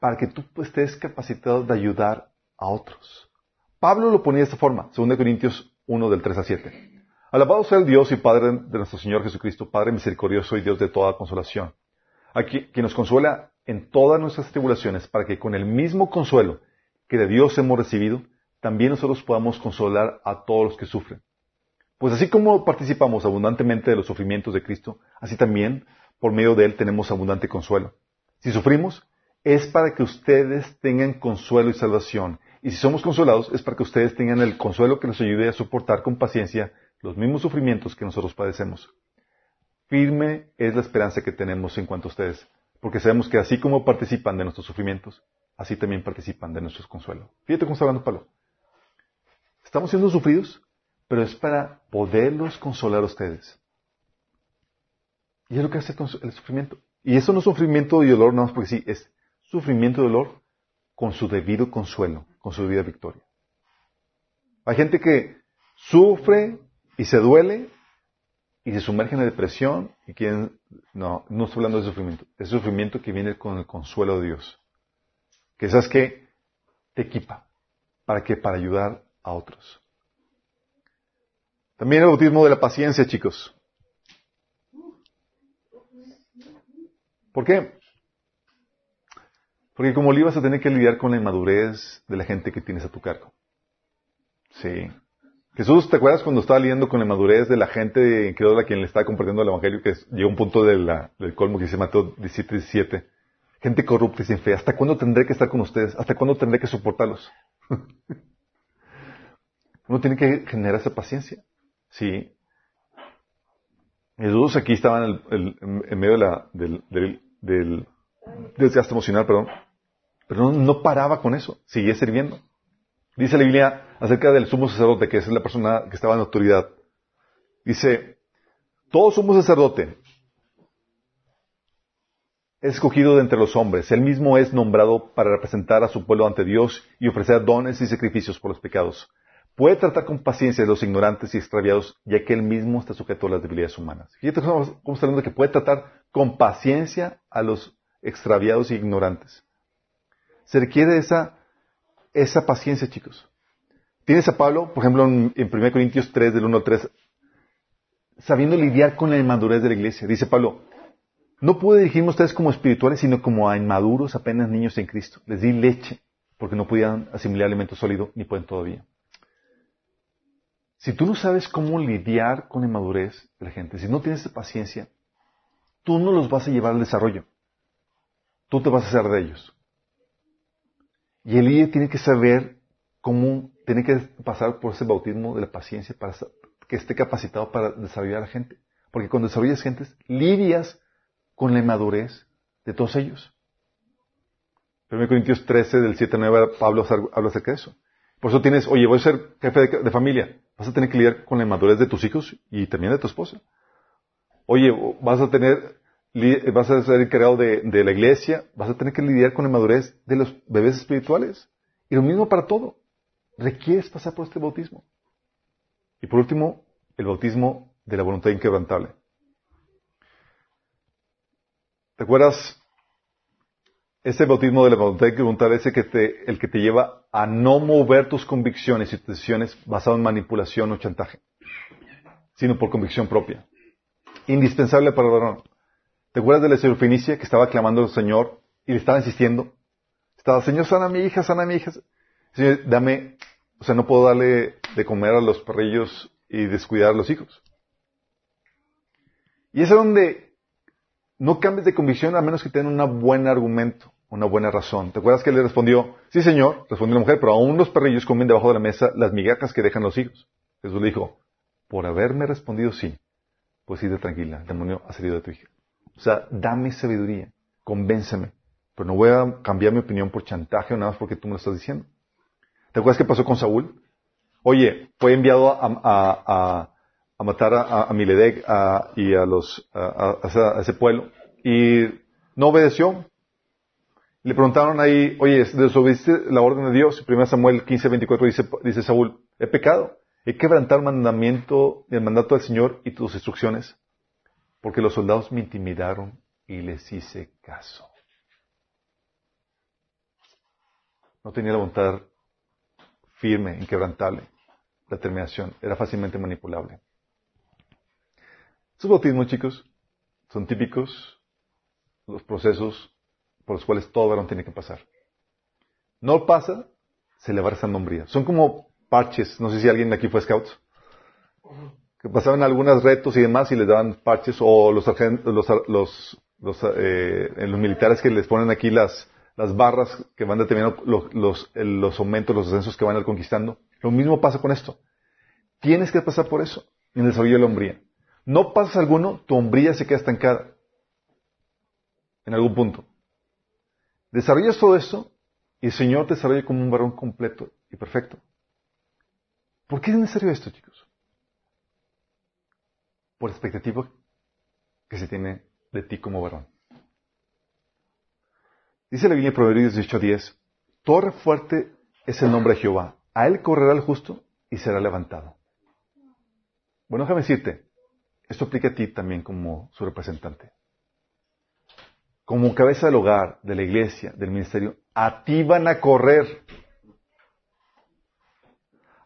para que tú estés capacitado de ayudar a otros. Pablo lo ponía de esta forma, 2 Corintios 1 del 3 a 7. Alabado sea el Dios y Padre de nuestro Señor Jesucristo, Padre misericordioso y Dios de toda consolación, aquí, que nos consuela en todas nuestras tribulaciones, para que con el mismo consuelo que de Dios hemos recibido, también nosotros podamos consolar a todos los que sufren. Pues así como participamos abundantemente de los sufrimientos de Cristo, así también por medio de Él tenemos abundante consuelo. Si sufrimos, es para que ustedes tengan consuelo y salvación. Y si somos consolados, es para que ustedes tengan el consuelo que nos ayude a soportar con paciencia los mismos sufrimientos que nosotros padecemos. Firme es la esperanza que tenemos en cuanto a ustedes, porque sabemos que así como participan de nuestros sufrimientos, así también participan de nuestros consuelos. Fíjate cómo está hablando Pablo. Estamos siendo sufridos, pero es para poderlos consolar a ustedes. Y es lo que hace el sufrimiento. Y eso no es sufrimiento y dolor, nada más porque sí, es sufrimiento y dolor con su debido consuelo, con su debida victoria. Hay gente que sufre y se duele y se sumerge en la depresión y quien no, no estoy hablando de sufrimiento, es sufrimiento que viene con el consuelo de Dios. Que sabes que te equipa. ¿Para qué? Para ayudar a otros. También el bautismo de la paciencia, chicos. ¿Por qué? Porque como le vas a tener que lidiar con la inmadurez de la gente que tienes a tu cargo. Sí. Jesús, ¿te acuerdas cuando estaba lidiando con la inmadurez de la gente incrédula a quien le estaba compartiendo el Evangelio que llegó a un punto del colmo que se mató 17, 17? Gente corrupta y sin fe. ¿Hasta cuándo tendré que estar con ustedes? ¿Hasta cuándo tendré que soportarlos? Uno tiene que generar esa paciencia. Sí. Jesús aquí estaba en, medio la, del, del desgaste emocional, perdón. Pero no, paraba con eso, seguía sirviendo. Dice la Biblia acerca del sumo sacerdote, que es la persona que estaba en autoridad. Dice, todo sumo sacerdote es escogido de entre los hombres. Él mismo es nombrado para representar a su pueblo ante Dios y ofrecer dones y sacrificios por los pecados. Puede tratar con paciencia a los ignorantes y extraviados, ya que él mismo está sujeto a las debilidades humanas. Fíjate cómo está hablando de que puede tratar con paciencia a los extraviados e ignorantes. Se requiere esa, esa paciencia, chicos. Tienes a Pablo, por ejemplo, en, 1 Corintios 3, del 1 al 3, sabiendo lidiar con la inmadurez de la iglesia. Dice Pablo, no pude dirigirme a ustedes como espirituales, sino como a inmaduros, apenas niños en Cristo. Les di leche, porque no podían asimilar alimento sólido, ni pueden todavía. Si tú no sabes cómo lidiar con la inmadurez de la gente, si no tienes paciencia, tú no los vas a llevar al desarrollo tú te vas a hacer de ellos. Y el líder tiene que saber cómo, tiene que pasar por ese bautismo de la paciencia para que esté capacitado para desarrollar a la gente. Porque cuando desarrollas gente, lidias con la inmadurez de todos ellos. 1 Corintios 13, del 7 al 9, Pablo habla acerca de eso. Por eso tienes, oye, voy a ser jefe de, familia. Vas a tener que lidiar con la inmadurez de tus hijos y también de tu esposa. Oye, vas a tener vas a ser encargado de, de, la iglesia, vas a tener que lidiar con la madurez de los bebés espirituales. Y lo mismo para todo. Requieres pasar por este bautismo. Y por último, el bautismo de la voluntad inquebrantable. ¿Te acuerdas? Ese bautismo de la voluntad inquebrantable es el que, te, lleva a no mover tus convicciones y decisiones basado en manipulación o chantaje, sino por convicción propia. Indispensable para el varón. ¿Te acuerdas de la señora Fenicia que estaba clamando al Señor y le estaba insistiendo? Estaba, Señor, sana a mi hija, sana a mi hija. Señor, dame, o sea, no puedo darle de comer a los perrillos y descuidar a los hijos. Y es donde no cambies de convicción a menos que tengan un buen argumento. una buena razón. ¿Te acuerdas que le respondió? Sí, señor, respondió la mujer, pero aún los perrillos comen debajo de la mesa las migajas que dejan los hijos. Jesús le dijo, por haberme respondido sí, pues sí, tranquila, el demonio ha salido de tu hija. O sea, dame sabiduría, convénceme, pero no voy a cambiar mi opinión por chantaje o nada más porque tú me lo estás diciendo. ¿Te acuerdas qué pasó con Saúl? Oye, fue enviado a, matar a, a Miledec y a, los, a, ese pueblo y no obedeció. Le preguntaron ahí, oye, ¿desobedeciste la orden de Dios? 1 Samuel 15, 24 dice, dice Saúl, he pecado, he quebrantado el mandamiento, el mandato del Señor y tus instrucciones, porque los soldados me intimidaron y les hice caso. No tenía la voluntad firme, inquebrantable, determinación, era fácilmente manipulable. Estos bautismos, chicos, son típicos los procesos por los cuales todo varón tiene que pasar. No pasa, se le va esa nombría. Son como parches, no sé si alguien de aquí fue scouts, pasaban algunos retos y demás y les daban parches, o los, eh, militares que les ponen aquí las, barras que van determinando los, aumentos, los ascensos que van a conquistando. Lo mismo pasa con esto. Tienes que pasar por eso en el desarrollo de la hombría. No pasas alguno, tu hombría se queda estancada en algún punto. Desarrollas todo eso y el Señor te desarrolla como un varón completo y perfecto. ¿Por qué es necesario esto, chicos? Por la expectativa que se tiene de ti como varón. Dice la Biblia en Proverbios 18:10, Torre fuerte es el nombre de Jehová, a él correrá el justo y será levantado. Bueno, déjame decirte, esto aplica a ti también como su representante. Como cabeza del hogar, de la iglesia, del ministerio, a ti van a correr.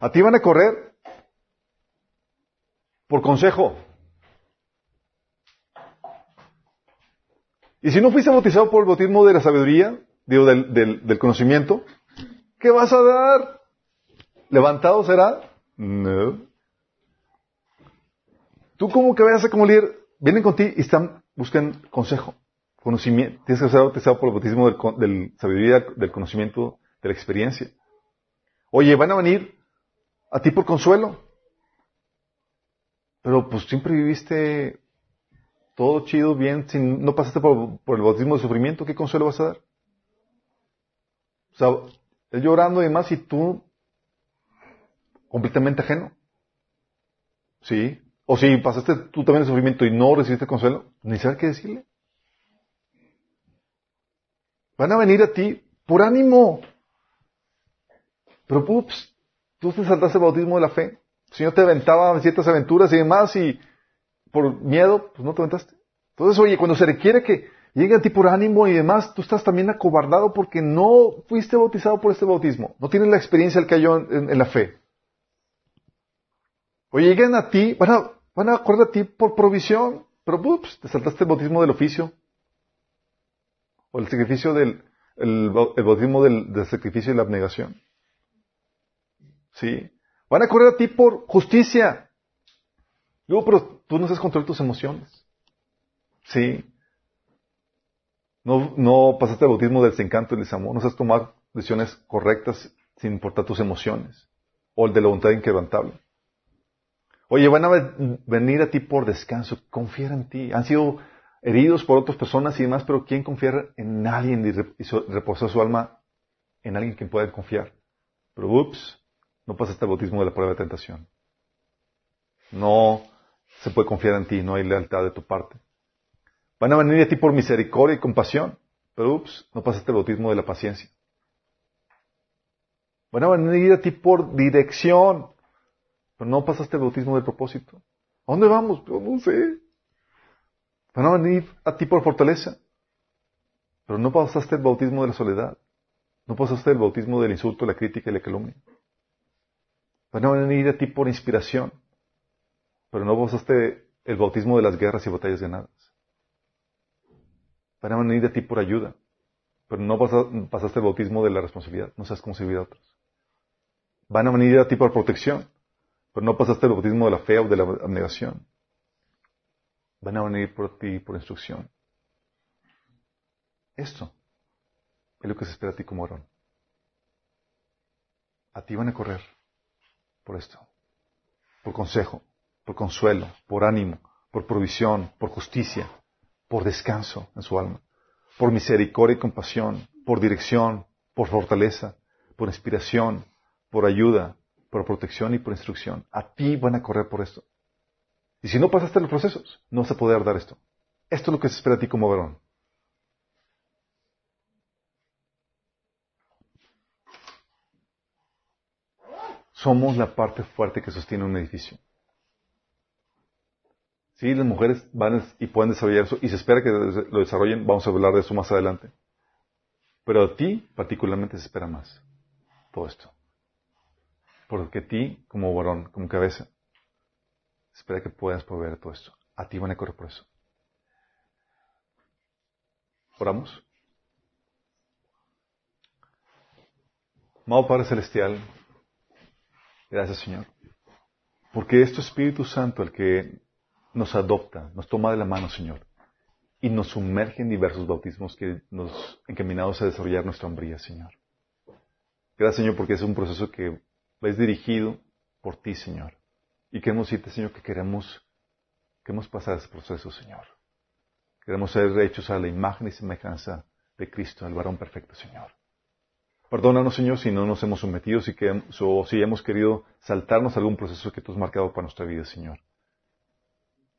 A ti van a correr por consejo. Y si no fuiste bautizado por el bautismo de la sabiduría, digo, del, conocimiento, ¿qué vas a dar? ¿Levantado será? No. Tú como que vayas a como líder, vienen contigo y están, buscan consejo, conocimiento. Tienes que ser bautizado por el bautismo del, del sabiduría, del conocimiento, de la experiencia. Oye, van a venir a ti por consuelo. Pero pues siempre viviste todo chido, bien, si no pasaste por, el bautismo de sufrimiento, ¿qué consuelo vas a dar? O sea, él llorando y demás y tú completamente ajeno. ¿Sí? O si pasaste tú también el sufrimiento y no recibiste consuelo, ni sabes qué decirle. Van a venir a ti por ánimo. Pero, ups, tú te saltaste el bautismo de la fe. El Señor te aventaba ciertas aventuras y demás y por miedo, pues no te aventaste. Entonces, oye, cuando se requiere que llegue a ti por ánimo y demás, tú estás también acobardado porque no fuiste bautizado por este bautismo. No tienes la experiencia que hay en, la fe. Oye, lleguen a ti, van a, van a acordar a ti por provisión, pero ups, te saltaste el bautismo del oficio. O el sacrificio del, el, bautismo del, del sacrificio y la abnegación. ¿Sí? Van a correr a ti por justicia. Luego, pero tú no sabes controlar tus emociones. ¿Sí? No, no pasaste el bautismo del desencanto y del desamor. No sabes tomar decisiones correctas sin importar tus emociones. O el de la voluntad inquebrantable. Oye, van a venir a ti por descanso. Confía en ti. Han sido heridos por otras personas y demás, pero ¿quién confiar en alguien y reposar su alma en alguien que pueda confiar? Pero ups, no pasaste el bautismo de la prueba de tentación. No se puede confiar en ti, no hay lealtad de tu parte. Van a venir a ti por misericordia y compasión, pero ups, no pasaste el bautismo de la paciencia. Van a venir a ti por dirección, pero no pasaste el bautismo del propósito. ¿A dónde vamos? no sé. Van a venir a ti por fortaleza, pero no pasaste el bautismo de la soledad. No pasaste el bautismo del insulto, la crítica y la calumnia. Van a venir a ti por inspiración, pero no pasaste el bautismo de las guerras y batallas ganadas. Van a venir a ti por ayuda, pero no pasaste el bautismo de la responsabilidad, no sabes cómo servir a otros. Van a venir a ti por protección, pero no pasaste el bautismo de la fe o de la abnegación. Van a venir por ti por instrucción. Esto es lo que se espera a ti como varón. A ti van a correr por esto, por consejo, por consuelo, por ánimo, por provisión, por justicia, por descanso en su alma, por misericordia y compasión, por dirección, por fortaleza, por inspiración, por ayuda, por protección y por instrucción. A ti van a correr por esto. Y si no pasaste los procesos, no vas a poder dar esto. Esto es lo que se espera a ti como varón. Somos la parte fuerte que sostiene un edificio. Sí, las mujeres van y pueden desarrollar eso y se espera que lo desarrollen. Vamos a hablar de eso más adelante. Pero a ti particularmente se espera más todo esto. Porque a ti, como varón, como cabeza, se espera que puedas proveer todo esto. A ti van a correr por eso. Oramos. Amado Padre Celestial, gracias Señor, porque es tu Espíritu Santo el que nos adopta, nos toma de la mano, Señor, y nos sumerge en diversos bautismos que nos encaminados a desarrollar nuestra hombría, Señor. Gracias, Señor, porque es un proceso que es dirigido por ti, Señor. Y queremos decirte, Señor, que queremos, queremos pasar ese proceso, Señor. Queremos ser hechos a la imagen y semejanza de Cristo, el varón perfecto, Señor. Perdónanos, Señor, si no nos hemos sometido si o si hemos querido saltarnos algún proceso que tú has marcado para nuestra vida, Señor.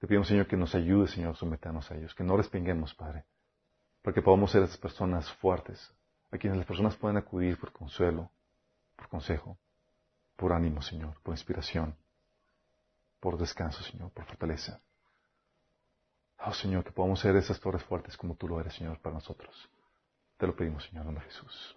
Te pedimos, Señor, que nos ayude, Señor, a someternos a ellos, que no respinguemos, Padre, para que podamos ser esas personas fuertes, a quienes las personas puedan acudir por consuelo, por consejo, por ánimo, Señor, por inspiración, por descanso, Señor, por fortaleza. Oh, Señor, que podamos ser esas torres fuertes como tú lo eres, Señor, para nosotros. Te lo pedimos, Señor, en nombre Jesús.